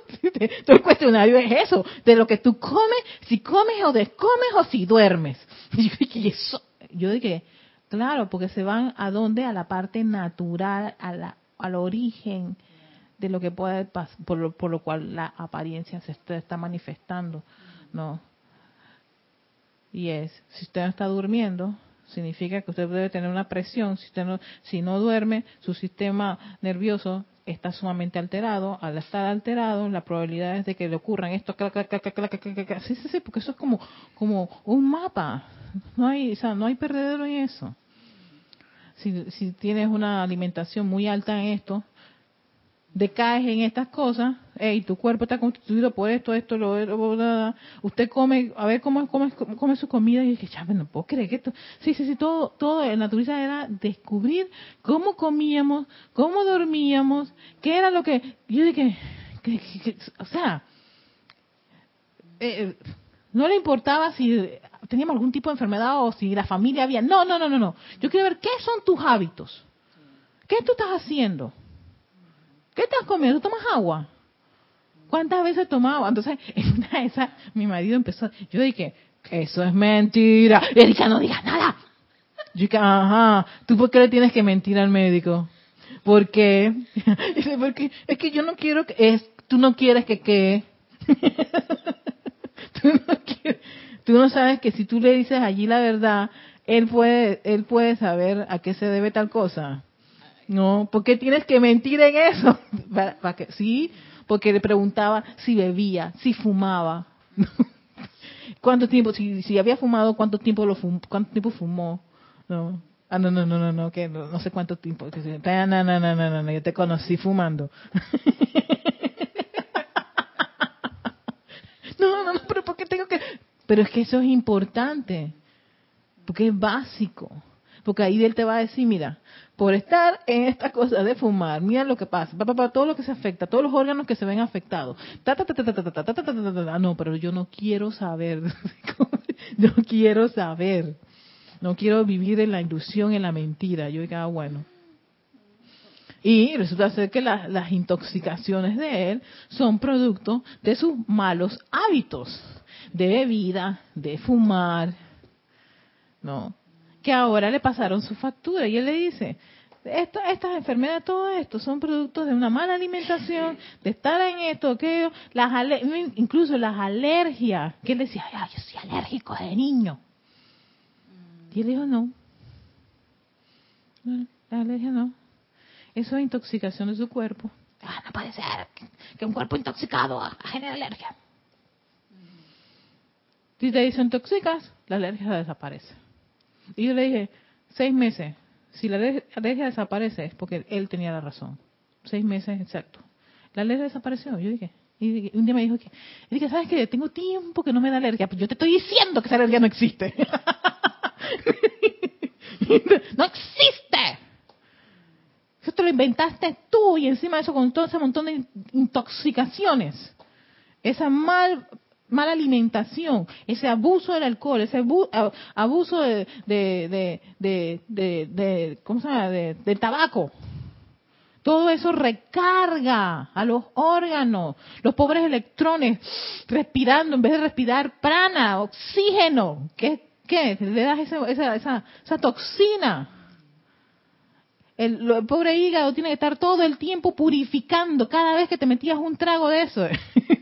el cuestionario es eso, de lo que tú comes, si comes o descomes o si duermes. [LAUGHS] eso, yo dije, claro, porque se van a dónde, a la parte natural, a la, al origen de lo que puede pasar, por lo, por lo cual la apariencia se está manifestando. No. Y es, si usted no está durmiendo, significa que usted debe tener una presión. Si usted no, si no duerme, su sistema nervioso está sumamente alterado. Al estar alterado, la probabilidad es de que le ocurran esto, sí, sí, sí, porque eso es como, como un mapa. No hay, o sea, no hay perdedero en eso. si, si tienes una alimentación muy alta en esto, decaes en estas cosas, y tu cuerpo está constituido por esto, esto, lo, otro, usted come, a ver cómo come, come su comida, y dije, ya, no puedo creer que esto, sí, sí, sí, todo, todo en naturaleza era descubrir cómo comíamos, cómo dormíamos, qué era lo que, yo dije, que, o sea, eh, no le importaba si teníamos algún tipo de enfermedad o si la familia había, no, no, no, no, no, yo quiero ver qué son tus hábitos, qué tú estás haciendo, ¿Qué estás comiendo? ¿Tomas agua? ¿Cuántas veces tomaba? Entonces, [LAUGHS] en una de esas, mi marido empezó, yo dije, eso es mentira. Erika, no digas nada. Yo dije, ajá, ¿tú por qué le tienes que mentir al médico? ¿Por qué? [LAUGHS] Dice, porque es que yo no quiero que, es, tú no quieres que qué. [LAUGHS] tú, no tú no sabes que si tú le dices allí la verdad, él puede, él puede saber a qué se debe tal cosa. No, ¿por qué tienes que mentir en eso? [LAUGHS] ¿Para, que, sí, porque le preguntaba si bebía, si fumaba. [LAUGHS] ¿Cuánto tiempo, si, había fumado, cuánto tiempo lo cuánto tiempo fumó? No. Ah, no, no, no, no, no, que no, sé cuánto tiempo. No, no, no, no, no, no, yo te conocí fumando. [LAUGHS] no, no, no, pero ¿por qué tengo que...? Pero es que eso es importante, porque es básico. Porque ahí él te va a decir, mira, por estar en esta cosa de fumar, mira lo que pasa, para, todo lo que se afecta, todos los órganos que se ven afectados. no, pero yo no quiero saber, no quiero saber, no quiero vivir en la ilusión, en la mentira. Yo digo, bueno. Y resulta ser que las intoxicaciones de él son producto de sus malos hábitos, de bebida, de fumar, ¿no? Que ahora le pasaron su factura y él le dice, estas enfermedades, todo esto son productos de una mala alimentación, de estar en esto, aquello, las incluso las alergias, que él decía, Ay, yo soy alérgico de niño. Y él dijo, no, la alergia no, eso es intoxicación de su cuerpo. Ah, no puede ser que un cuerpo intoxicado genere alergia. Si te desintoxicas, la alergia desaparece. Y yo le dije, seis meses. Si la alergia desaparece es porque él tenía la razón. Seis meses exacto. La alergia desapareció. Yo dije, y un día me dijo que, dije, ¿sabes qué? Tengo tiempo que no me da alergia. Pues yo te estoy diciendo que esa alergia no existe. [LAUGHS] no existe. Eso te lo inventaste tú y encima de eso con todo ese montón de intoxicaciones. Esa mal mala alimentación, ese abuso del alcohol, ese abuso de, de, de, de, ¿cómo se llama? del tabaco. Todo eso recarga a los órganos, los pobres electrones respirando, en vez de respirar prana, oxígeno. ¿Qué? qué? Le das esa, esa, esa, esa toxina. El, pobre hígado tiene que estar todo el tiempo purificando cada vez que te metías un trago de eso. [LAUGHS]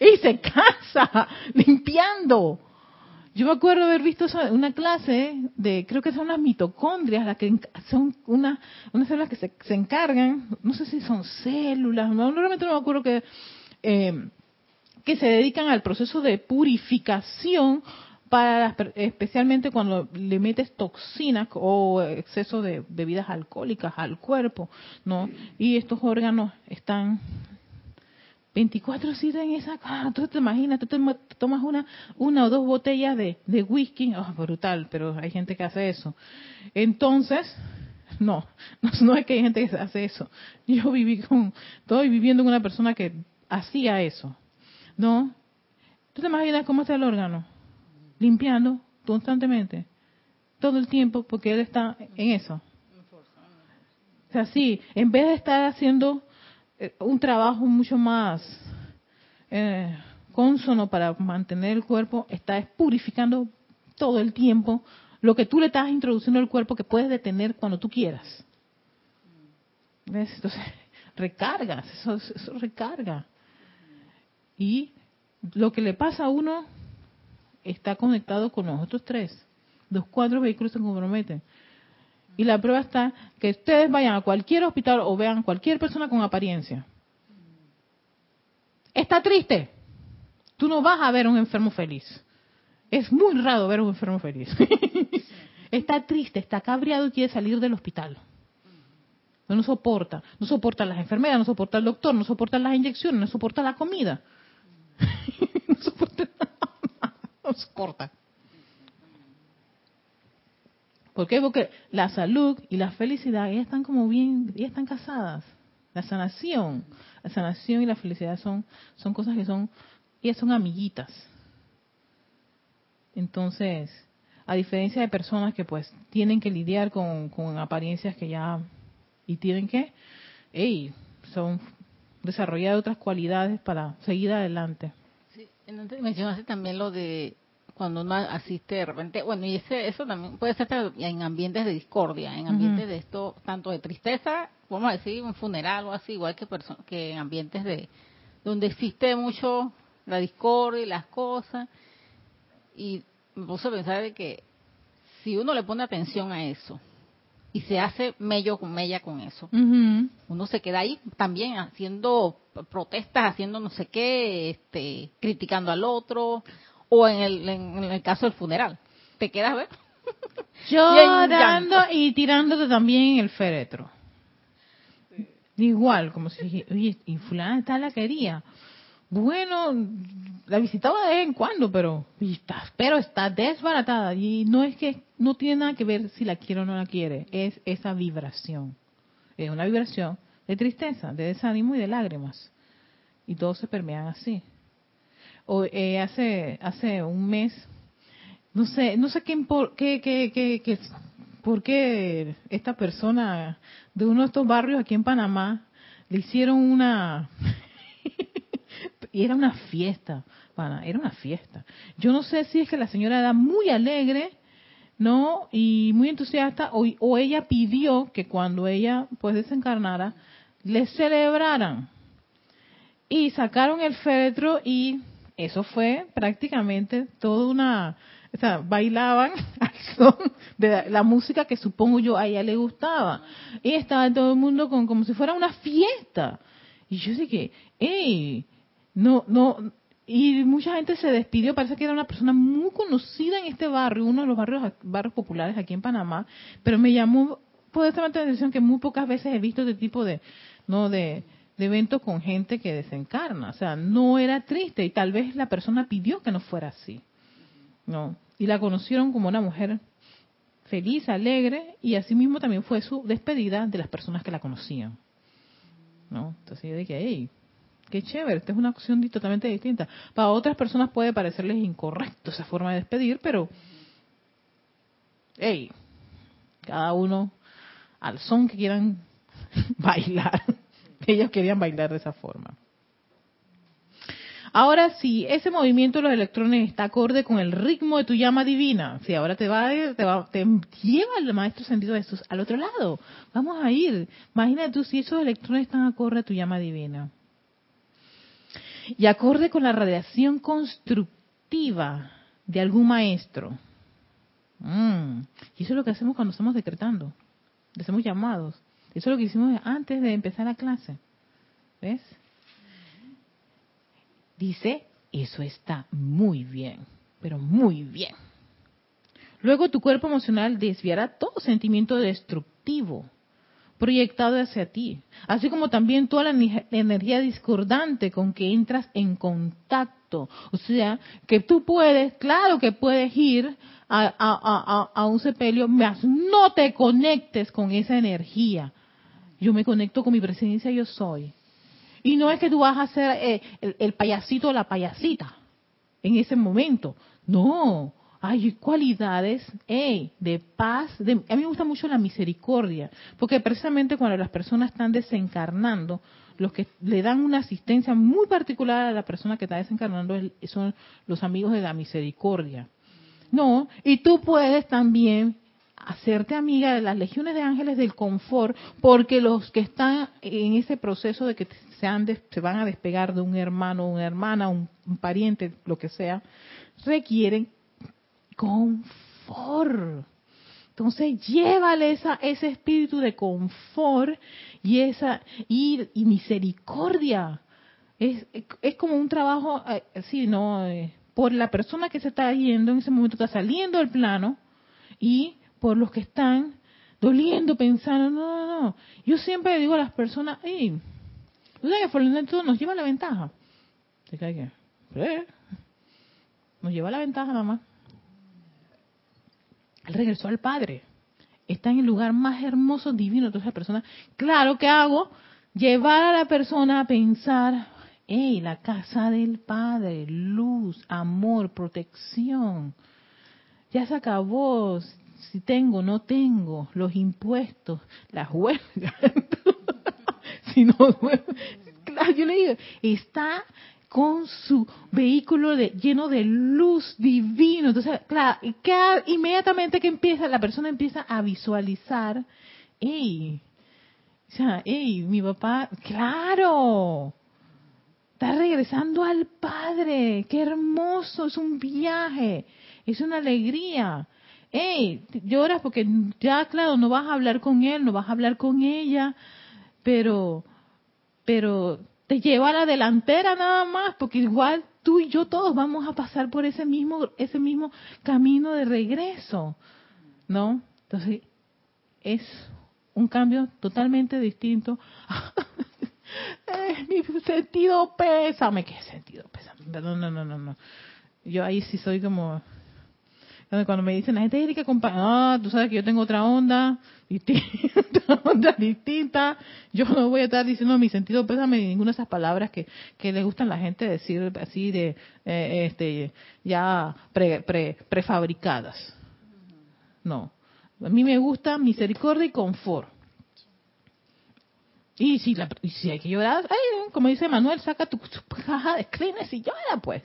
[LAUGHS] y se cansa [LAUGHS] limpiando. Yo me acuerdo haber visto una clase de, creo que son las mitocondrias, las que son una, unas células que se, se encargan, no sé si son células, no, realmente no me acuerdo que, eh, que se dedican al proceso de purificación para especialmente cuando le metes toxinas o exceso de bebidas alcohólicas al cuerpo, ¿no? Y estos órganos están 24 7 en esa cara. Tú te imaginas, tú te tomas una, una o dos botellas de, whisky, oh, brutal, pero hay gente que hace eso. Entonces, [LAUGHS] no, no, es que hay gente que hace eso. Yo viví con, estoy viviendo con una persona que hacía eso. ¿No? ¿Tú te imaginas cómo está el órgano? Limpiando constantemente, todo el tiempo, porque él está en eso. O sea, sí, en vez de estar haciendo un trabajo mucho más eh, consono para mantener el cuerpo, está purificando todo el tiempo lo que tú le estás introduciendo al cuerpo que puedes detener cuando tú quieras. ¿Ves? Entonces, [LAUGHS] recargas, eso, eso recarga. Y lo que le pasa a uno está conectado con los otros tres. Los cuatro vehículos se comprometen. Y la prueba está que ustedes vayan a cualquier hospital o vean cualquier persona con apariencia. Está triste. Tú no vas a ver un enfermo feliz. Es muy raro ver un enfermo feliz. [LAUGHS] está triste, está cabreado y quiere salir del hospital. No, soporta, no soporta las enfermeras, no soporta el doctor, no soporta las inyecciones, no soporta la comida. [LAUGHS] no soporta no soporta. ¿Por qué? Porque la salud y la felicidad ya están como bien, ya están casadas. La sanación, la sanación y la felicidad son, son cosas que son, ellas son amiguitas. Entonces, a diferencia de personas que pues tienen que lidiar con, con apariencias que ya, y tienen que, hey, son desarrollar otras cualidades para seguir adelante. Sí, mencionaste también lo de cuando uno asiste de repente, bueno, y ese, eso también puede ser en ambientes de discordia, en ambientes de esto, tanto de tristeza, vamos a decir, un funeral o así, igual que, que en ambientes de donde existe mucho la discordia y las cosas. Y me puse a pensar de que si uno le pone atención a eso y se hace mello con mella con eso, uno se queda ahí también haciendo protestas, haciendo no sé qué, este, criticando al otro o en el, en, el caso del funeral. Te quedas, ¿ves? [LAUGHS] Llorando y tirándote también en el féretro. Igual, como si, oye, y fulana está la quería. Bueno, la visitaba de vez en cuando, pero está, pero está desbaratada y no es que no tiene nada que ver si la quiere o no la quiere, es esa vibración. Es una vibración de tristeza, de desánimo y de lágrimas. Y todos se permean así o, eh, hace hace un mes no sé no sé quién por qué, qué, qué, qué esta persona de uno de estos barrios aquí en Panamá le hicieron una [LAUGHS] y era una fiesta era una fiesta. Yo no sé si es que la señora era muy alegre no y muy entusiasta o, o ella pidió que cuando ella pues desencarnara le celebraran. Y sacaron el féretro y eso fue prácticamente toda una, o sea, bailaban [LAUGHS] al son de la, música que supongo yo a ella le gustaba. Y estaba todo el mundo con como si fuera una fiesta. Y yo dije, hey, no, no, y mucha gente se despidió, parece que era una persona muy conocida en este barrio, uno de los barrios, barrios populares aquí en Panamá, pero me llamó poderosamente la atención que muy pocas veces he visto este tipo de, no, de, de eventos con gente que desencarna. O sea, no era triste y tal vez la persona pidió que no fuera así. ¿no? Y la conocieron como una mujer feliz, alegre y asimismo también fue su despedida de las personas que la conocían. ¿no? Entonces yo dije, hey, qué chévere, esta es una opción totalmente distinta. Para otras personas puede parecerles incorrecto esa forma de despedir, pero, hey, cada uno al son que quieran [LAUGHS] bailar. Ellos querían bailar de esa forma. Ahora sí, ese movimiento de los electrones está acorde con el ritmo de tu llama divina. Si ahora te va, te, va, te lleva el maestro sentido de Jesús al otro lado. Vamos a ir. Imagínate tú si esos electrones están acorde a tu llama divina. Y acorde con la radiación constructiva de algún maestro. Mm. Y eso es lo que hacemos cuando estamos decretando. Hacemos llamados. Eso es lo que hicimos antes de empezar la clase. ¿Ves? Dice, eso está muy bien, pero muy bien. Luego tu cuerpo emocional desviará todo sentimiento destructivo proyectado hacia ti, así como también toda la energía discordante con que entras en contacto. O sea, que tú puedes, claro que puedes ir a, a un sepelio, mas no te conectes con esa energía. Yo me conecto con mi presencia, yo soy. Y no es que tú vas a ser eh, el, payasito o la payasita en ese momento. No, hay cualidades de paz. a mí me gusta mucho la misericordia, porque precisamente cuando las personas están desencarnando, los que le dan una asistencia muy particular a la persona que está desencarnando son los amigos de la misericordia. No, y tú puedes también hacerte amiga de las legiones de ángeles del confort, porque los que están en ese proceso de que se, se van a despegar de un hermano, una hermana, un, pariente, lo que sea, requieren confort. Entonces, llévale esa, ese espíritu de confort y esa y, misericordia. Es, es como un trabajo, eh, sí, no, eh, por la persona que se está yendo en ese momento está saliendo del plano y por los que están doliendo, pensando, no, no, no. Yo siempre digo a las personas, hey, ¿tú sabes que nos lleva la ventaja? ¿Te cae que? ¿Eh? Nos lleva la ventaja más. Él regresó al Padre. Está en el lugar más hermoso, divino de todas esas personas. Claro, ¿qué hago? Llevar a la persona a pensar, hey, la casa del Padre, luz, amor, protección. Ya se acabó, si tengo, no tengo, los impuestos, las huelgas. [LAUGHS] si no, claro, yo le digo, está con su vehículo de, lleno de luz divino. Entonces, claro, inmediatamente que empieza, la persona empieza a visualizar, hey, o sea, mi papá, claro, está regresando al Padre, qué hermoso, es un viaje, es una alegría. Hey, lloras porque ya, claro, no vas a hablar con él, no vas a hablar con ella, pero, pero te lleva a la delantera nada más, porque igual tú y yo todos vamos a pasar por ese mismo, ese mismo camino de regreso, ¿no? Entonces, es un cambio totalmente distinto. [LAUGHS] mi sentido pésame, ¿qué sentido pésame? No, no, no, no, no. Yo ahí sí soy como cuando me dicen la gente, Erika, ah, tú sabes que yo tengo otra onda, distinta, [LAUGHS] onda distinta. Yo no voy a estar diciendo mi sentido pésame ninguna de esas palabras que, que le gustan a la gente decir así de, eh, este, ya pre, pre, prefabricadas. No. A mí me gusta misericordia y confort. Y si, la, si hay que llorar, como dice Manuel, saca tu, caja de clines y llora, pues.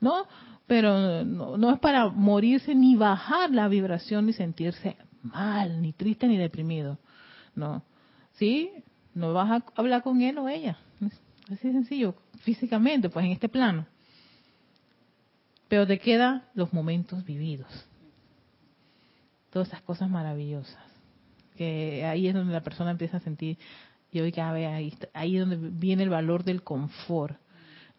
¿No? Pero no, es para morirse ni bajar la vibración ni sentirse mal, ni triste ni deprimido. No. ¿Sí? No vas a hablar con él o ella. Así sencillo, físicamente, pues en este plano. Pero te quedan los momentos vividos. Todas esas cosas maravillosas. Que ahí es donde la persona empieza a sentir, y hoy cada vez ahí, ahí es donde viene el valor del confort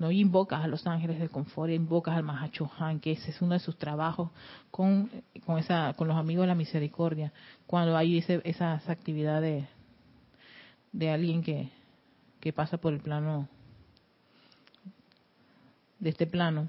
no invocas a los ángeles del confort, invocas al Mahachohan, que ese es uno de sus trabajos con, con, esa, con los amigos de la misericordia, cuando hay ese, esas actividades de alguien que, que pasa por el plano, de este plano.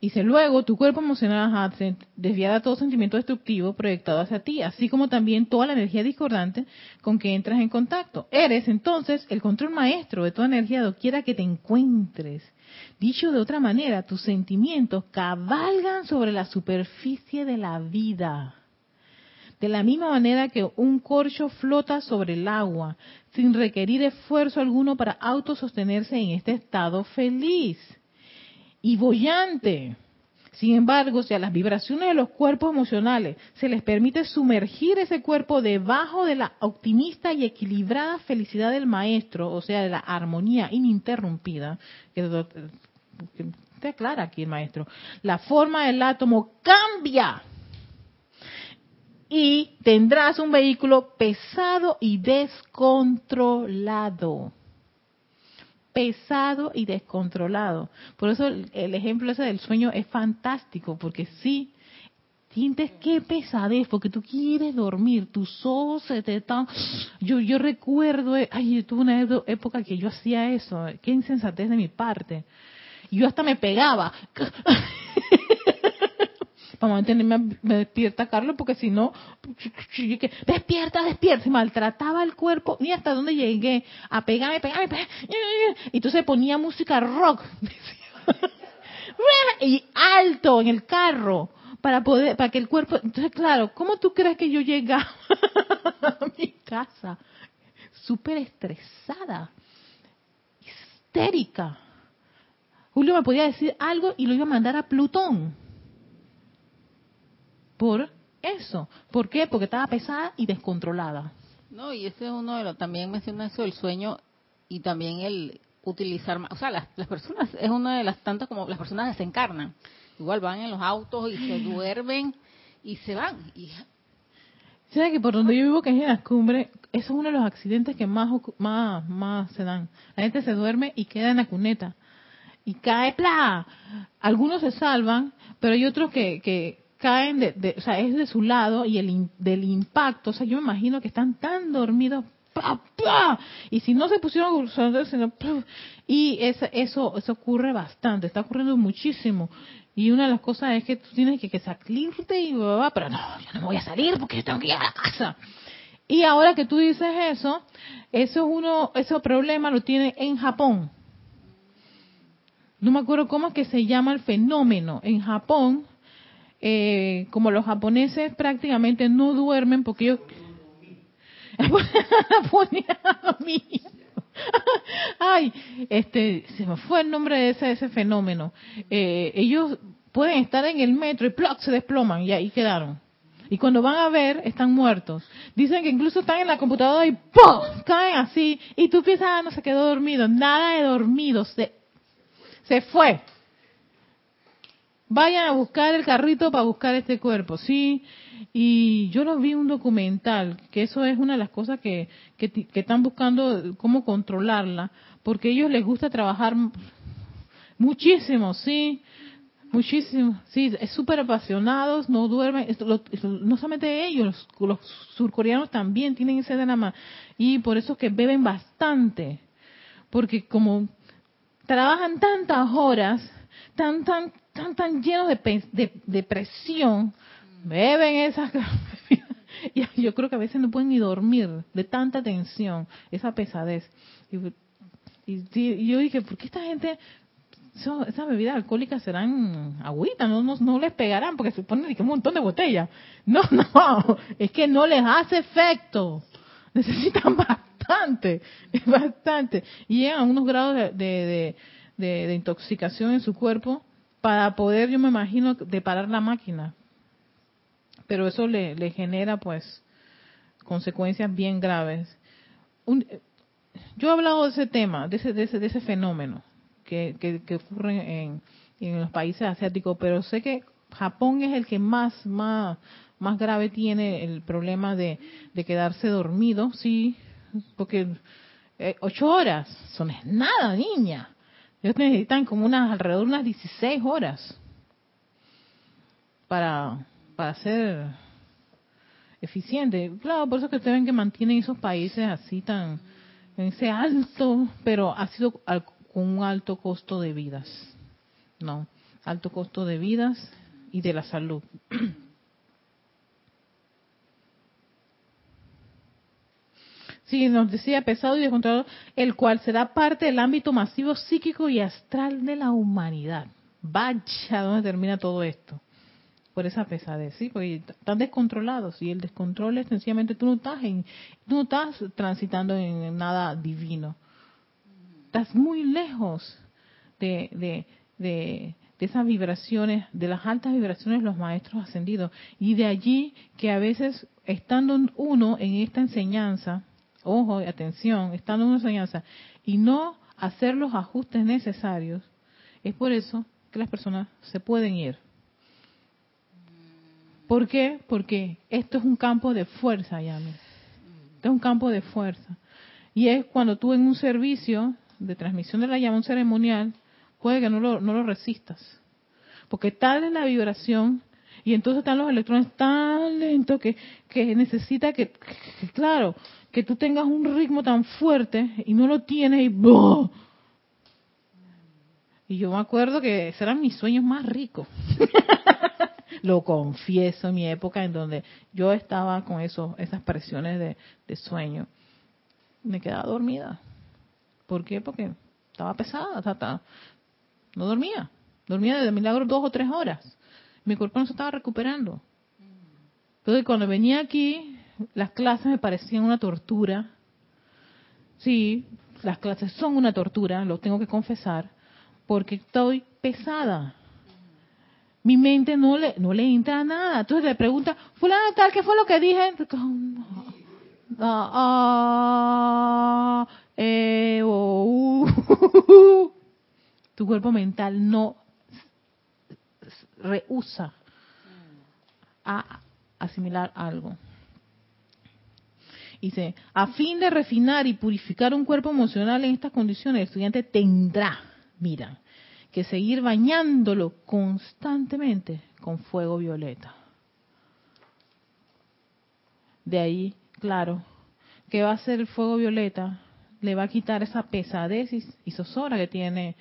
Dice, luego tu cuerpo emocional desviará todo sentimiento destructivo proyectado hacia ti, así como también toda la energía discordante con que entras en contacto. Eres entonces el control maestro de toda energía doquiera que te encuentres. Dicho de otra manera, tus sentimientos cabalgan sobre la superficie de la vida. De la misma manera que un corcho flota sobre el agua, sin requerir esfuerzo alguno para autosostenerse en este estado feliz y bollante. Sin embargo, si a las vibraciones de los cuerpos emocionales se les permite sumergir ese cuerpo debajo de la optimista y equilibrada felicidad del maestro, o sea, de la armonía ininterrumpida, que te aclara aquí el maestro, la forma del átomo cambia y tendrás un vehículo pesado y descontrolado pesado y descontrolado. Por eso el, ejemplo ese del sueño es fantástico, porque sí, sientes qué pesadez, porque tú quieres dormir, tus ojos se te están... Yo, yo recuerdo, eh, ay, tuve una época que yo hacía eso, qué insensatez de mi parte. Yo hasta me pegaba. [LAUGHS] para mantenerme me despierta Carlos, porque si no, despierta, despierta, se maltrataba el cuerpo, ni hasta dónde llegué, a pegarme, pegarme, pegarme, y entonces ponía música rock, [LAUGHS] y alto en el carro, para poder, para que el cuerpo, entonces claro, ¿cómo tú crees que yo llegaba [LAUGHS] a mi casa? Súper estresada, histérica. Julio me podía decir algo y lo iba a mandar a Plutón por eso. ¿Por qué? Porque estaba pesada y descontrolada. No, y ese es uno de los, también menciona eso, el sueño y también el utilizar más, o sea, las, personas, es una de las tantas como las personas desencarnan. Igual van en los autos y se [GASPS] duermen y se van. Y... ¿Sabes que por donde yo vivo, que es en las cumbres, eso es uno de los accidentes que más, más, más se dan? La gente se duerme y queda en la cuneta. Y cae, ¡pla! Algunos se salvan, pero hay otros que, que caen, de, de- o sea, es de su lado y el in- del impacto, o sea, yo me imagino que están tan dormidos, ¡pa, pa! y si no se pusieron sino, y esa- eso, eso ocurre bastante, está ocurriendo muchísimo. Y una de las cosas es que tú tienes que, que salirte y bla, pero no, yo no me voy a salir porque yo tengo que ir a la casa. Y ahora que tú dices eso, eso es uno, ese problema lo tiene en Japón. No me acuerdo cómo es que se llama el fenómeno. En Japón, eh, como los japoneses prácticamente no duermen porque ellos. [LAUGHS] Ay, este, se me fue el nombre de ese, ese fenómeno. Eh, ellos pueden estar en el metro y ¡ploc! se desploman y ahí quedaron. Y cuando van a ver, están muertos. Dicen que incluso están en la computadora y ¡pum! caen así. Y tú piensas, ah, no se quedó dormido. Nada de dormido. Se, se fue. Vayan a buscar el carrito para buscar este cuerpo, sí. Y yo lo vi un documental, que eso es una de las cosas que, que, que están buscando cómo controlarla, porque a ellos les gusta trabajar muchísimo, sí. Muchísimo, sí, es súper apasionados, no duermen, esto- lo- esto- no solamente ellos, los, los surcoreanos también tienen ese drama y por eso que beben bastante, porque como trabajan tantas horas, tan, tan, tan, tan llenos de, de, presión, beben esas [LAUGHS] y yo creo que a veces no pueden ni dormir de tanta tensión, esa pesadez. Y, yo dije, ¿por qué esta gente esas bebidas alcohólicas serán agüita, no, no, no les pegarán porque se ponen un montón de botellas. [LAUGHS] No, no, es que no les hace efecto. [LAUGHS] Necesitan bastante, bastante. Y llegan a unos grados de- de intoxicación en su cuerpo para poder, yo me imagino, de parar la máquina. Pero eso le, genera, pues, consecuencias bien graves. Un- yo he hablado de ese tema, de ese, de ese, de ese fenómeno que, ocurre en, los países asiáticos, pero sé que Japón es el que más, más, grave tiene el problema de, de quedarse dormido, sí, porque eh, ocho horas son es nada, niña. Ellos necesitan como unas, alrededor de unas 16 horas para, para ser eficiente. Claro, por eso que ustedes ven que mantienen esos países así tan, en ese alto, pero ha sido al- con un alto costo de vidas. No, alto costo de vidas y de la salud. [CLEARS THROAT] Sí, nos decía pesado y descontrolado, el cual será parte del ámbito masivo psíquico y astral de la humanidad. Vaya, ¿dónde termina todo esto? Por esa pesadez, ¿sí? Porque están descontrolados y el descontrol es sencillamente tú no estás, en, tú no estás transitando en nada divino. Estás muy lejos de, de, de, de esas vibraciones, de las altas vibraciones de los maestros ascendidos. Y de allí que a veces, estando uno en esta enseñanza, ojo, atención, estando en una enseñanza, y no hacer los ajustes necesarios, es por eso que las personas se pueden ir. ¿Por qué? Porque esto es un campo de fuerza, Yami. Esto es un campo de fuerza. Y es cuando tú en un servicio de transmisión de la llama, un ceremonial, puede que no lo, no lo resistas. Porque tal es la vibración y entonces están los electrones tan lentos que, que necesita que, claro, que tú tengas un ritmo tan fuerte y no lo tienes y ¡boh! Y yo me acuerdo que esos eran mis sueños más ricos. [LAUGHS] lo confieso, en mi época en donde yo estaba con eso, esas presiones de, de sueño. Me quedaba dormida. ¿Por qué? Porque estaba pesada, no dormía. Dormía de milagro dos o tres horas. Mi cuerpo no se estaba recuperando. Entonces cuando venía aquí, las clases me parecían una tortura. Sí, las clases son una tortura, lo tengo que confesar, porque estoy pesada. Mi mente no le, no le entra nada. Entonces le pregunta, fulano tal, ¿qué fue lo que dije? Ah, ah, eh, oh, uh, [LAUGHS] tu cuerpo mental no rehúsa a asimilar algo. Dice, a fin de refinar y purificar un cuerpo emocional en estas condiciones, el estudiante tendrá, mira, que seguir bañándolo constantemente con fuego violeta. De ahí, claro, que va a hacer el fuego violeta? Le va a quitar esa pesadez y zozobra que tiene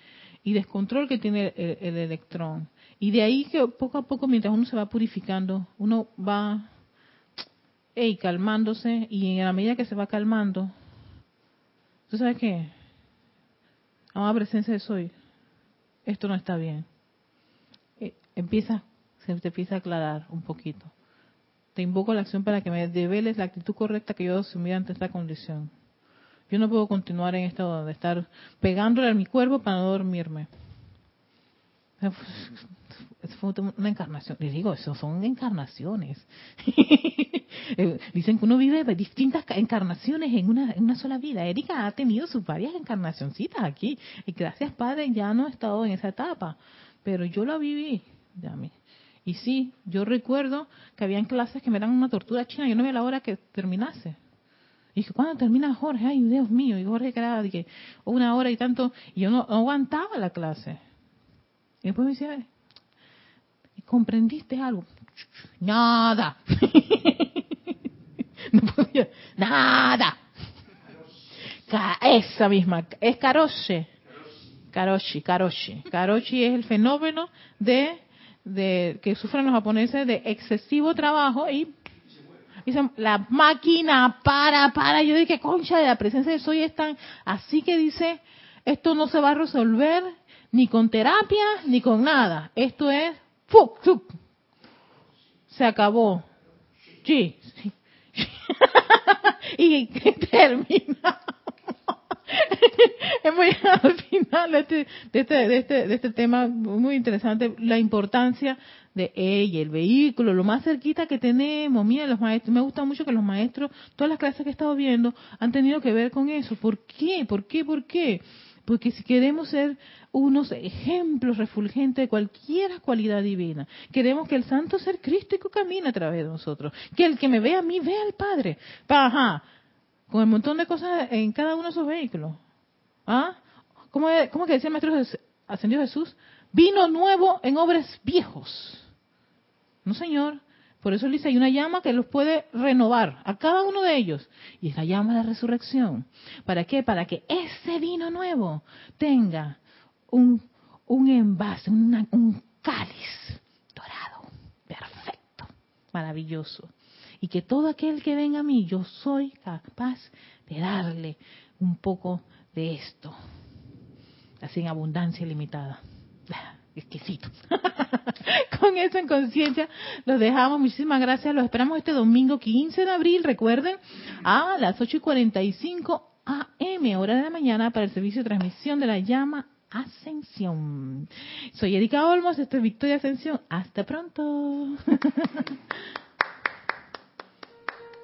y descontrol que tiene el, electrón. Y de ahí que poco a poco, mientras uno se va purificando, uno va hey, calmándose y en la medida que se va calmando, ¿tú sabes qué? Amada presencia de soy, esto no está bien. Eh, empieza, se te empieza a aclarar un poquito. Te invoco a la acción para que me develes la actitud correcta que yo asumí ante esta condición. Yo no puedo continuar en estado de estar pegándole a mi cuerpo para no dormirme. [LAUGHS] Fue una encarnación. Les digo, eso son encarnaciones. [LAUGHS] Eh, dicen que uno vive distintas encarnaciones en una, en una sola vida. Erika ha tenido sus varias encarnacioncitas aquí. Y gracias, Padre, ya no he estado en esa etapa. Pero yo la viví. Y sí, yo recuerdo que habían clases que me eran una tortura china. Yo no veía la hora que terminase. Y dije, ¿cuándo termina Jorge? Ay, Dios mío. Y Jorge que era una hora y tanto. Y yo no, aguantaba la clase. Y después me decía, ¿comprendiste algo? Nada. [LAUGHS] nada. Esa misma, es Karoshi. Karoshi, Karoshi. Karoshi es el fenómeno de, de que sufren los japoneses de excesivo trabajo y la máquina para, para. Yo dije, concha, de la presencia de soy es tan así que dice, esto no se va a resolver ni con terapia ni con nada. Esto es, se acabó. Sí. [LAUGHS] y termina. Hemos llegado al final de este, de, este, de, este, de este tema muy interesante, la importancia de ella, el vehículo, lo más cerquita que tenemos. Mira, los maestros, me gusta mucho que los maestros, todas las clases que he estado viendo, han tenido que ver con eso. ¿Por qué? ¿Por qué? ¿Por qué? Porque si queremos ser unos ejemplos refulgentes de cualquier cualidad divina, queremos que el santo ser crístico camine a través de nosotros, que el que me vea a mí vea al Padre. Ajá, con el montón de cosas en cada uno de esos vehículos. ¿Ah? ¿Cómo, cómo que decía el Maestro Ascendió Jesús? Vino nuevo en obras viejos. No, Señor. Por eso dice, hay una llama que los puede renovar a cada uno de ellos. Y es la llama de la resurrección. ¿Para qué? Para que ese vino nuevo tenga un, un envase, un cáliz dorado, perfecto, maravilloso. Y que todo aquel que venga a mí, yo soy capaz de darle un poco de esto, así en abundancia ilimitada [LAUGHS] exquisito. [LAUGHS] Con eso en conciencia los dejamos. Muchísimas gracias. Los esperamos este domingo 15 de abril, recuerden, a las 8 y 45 AM, hora de la mañana, para el servicio de transmisión de la llama Ascensión. Soy Erika Olmos, esto es Victoria Ascensión. Hasta pronto. [LAUGHS]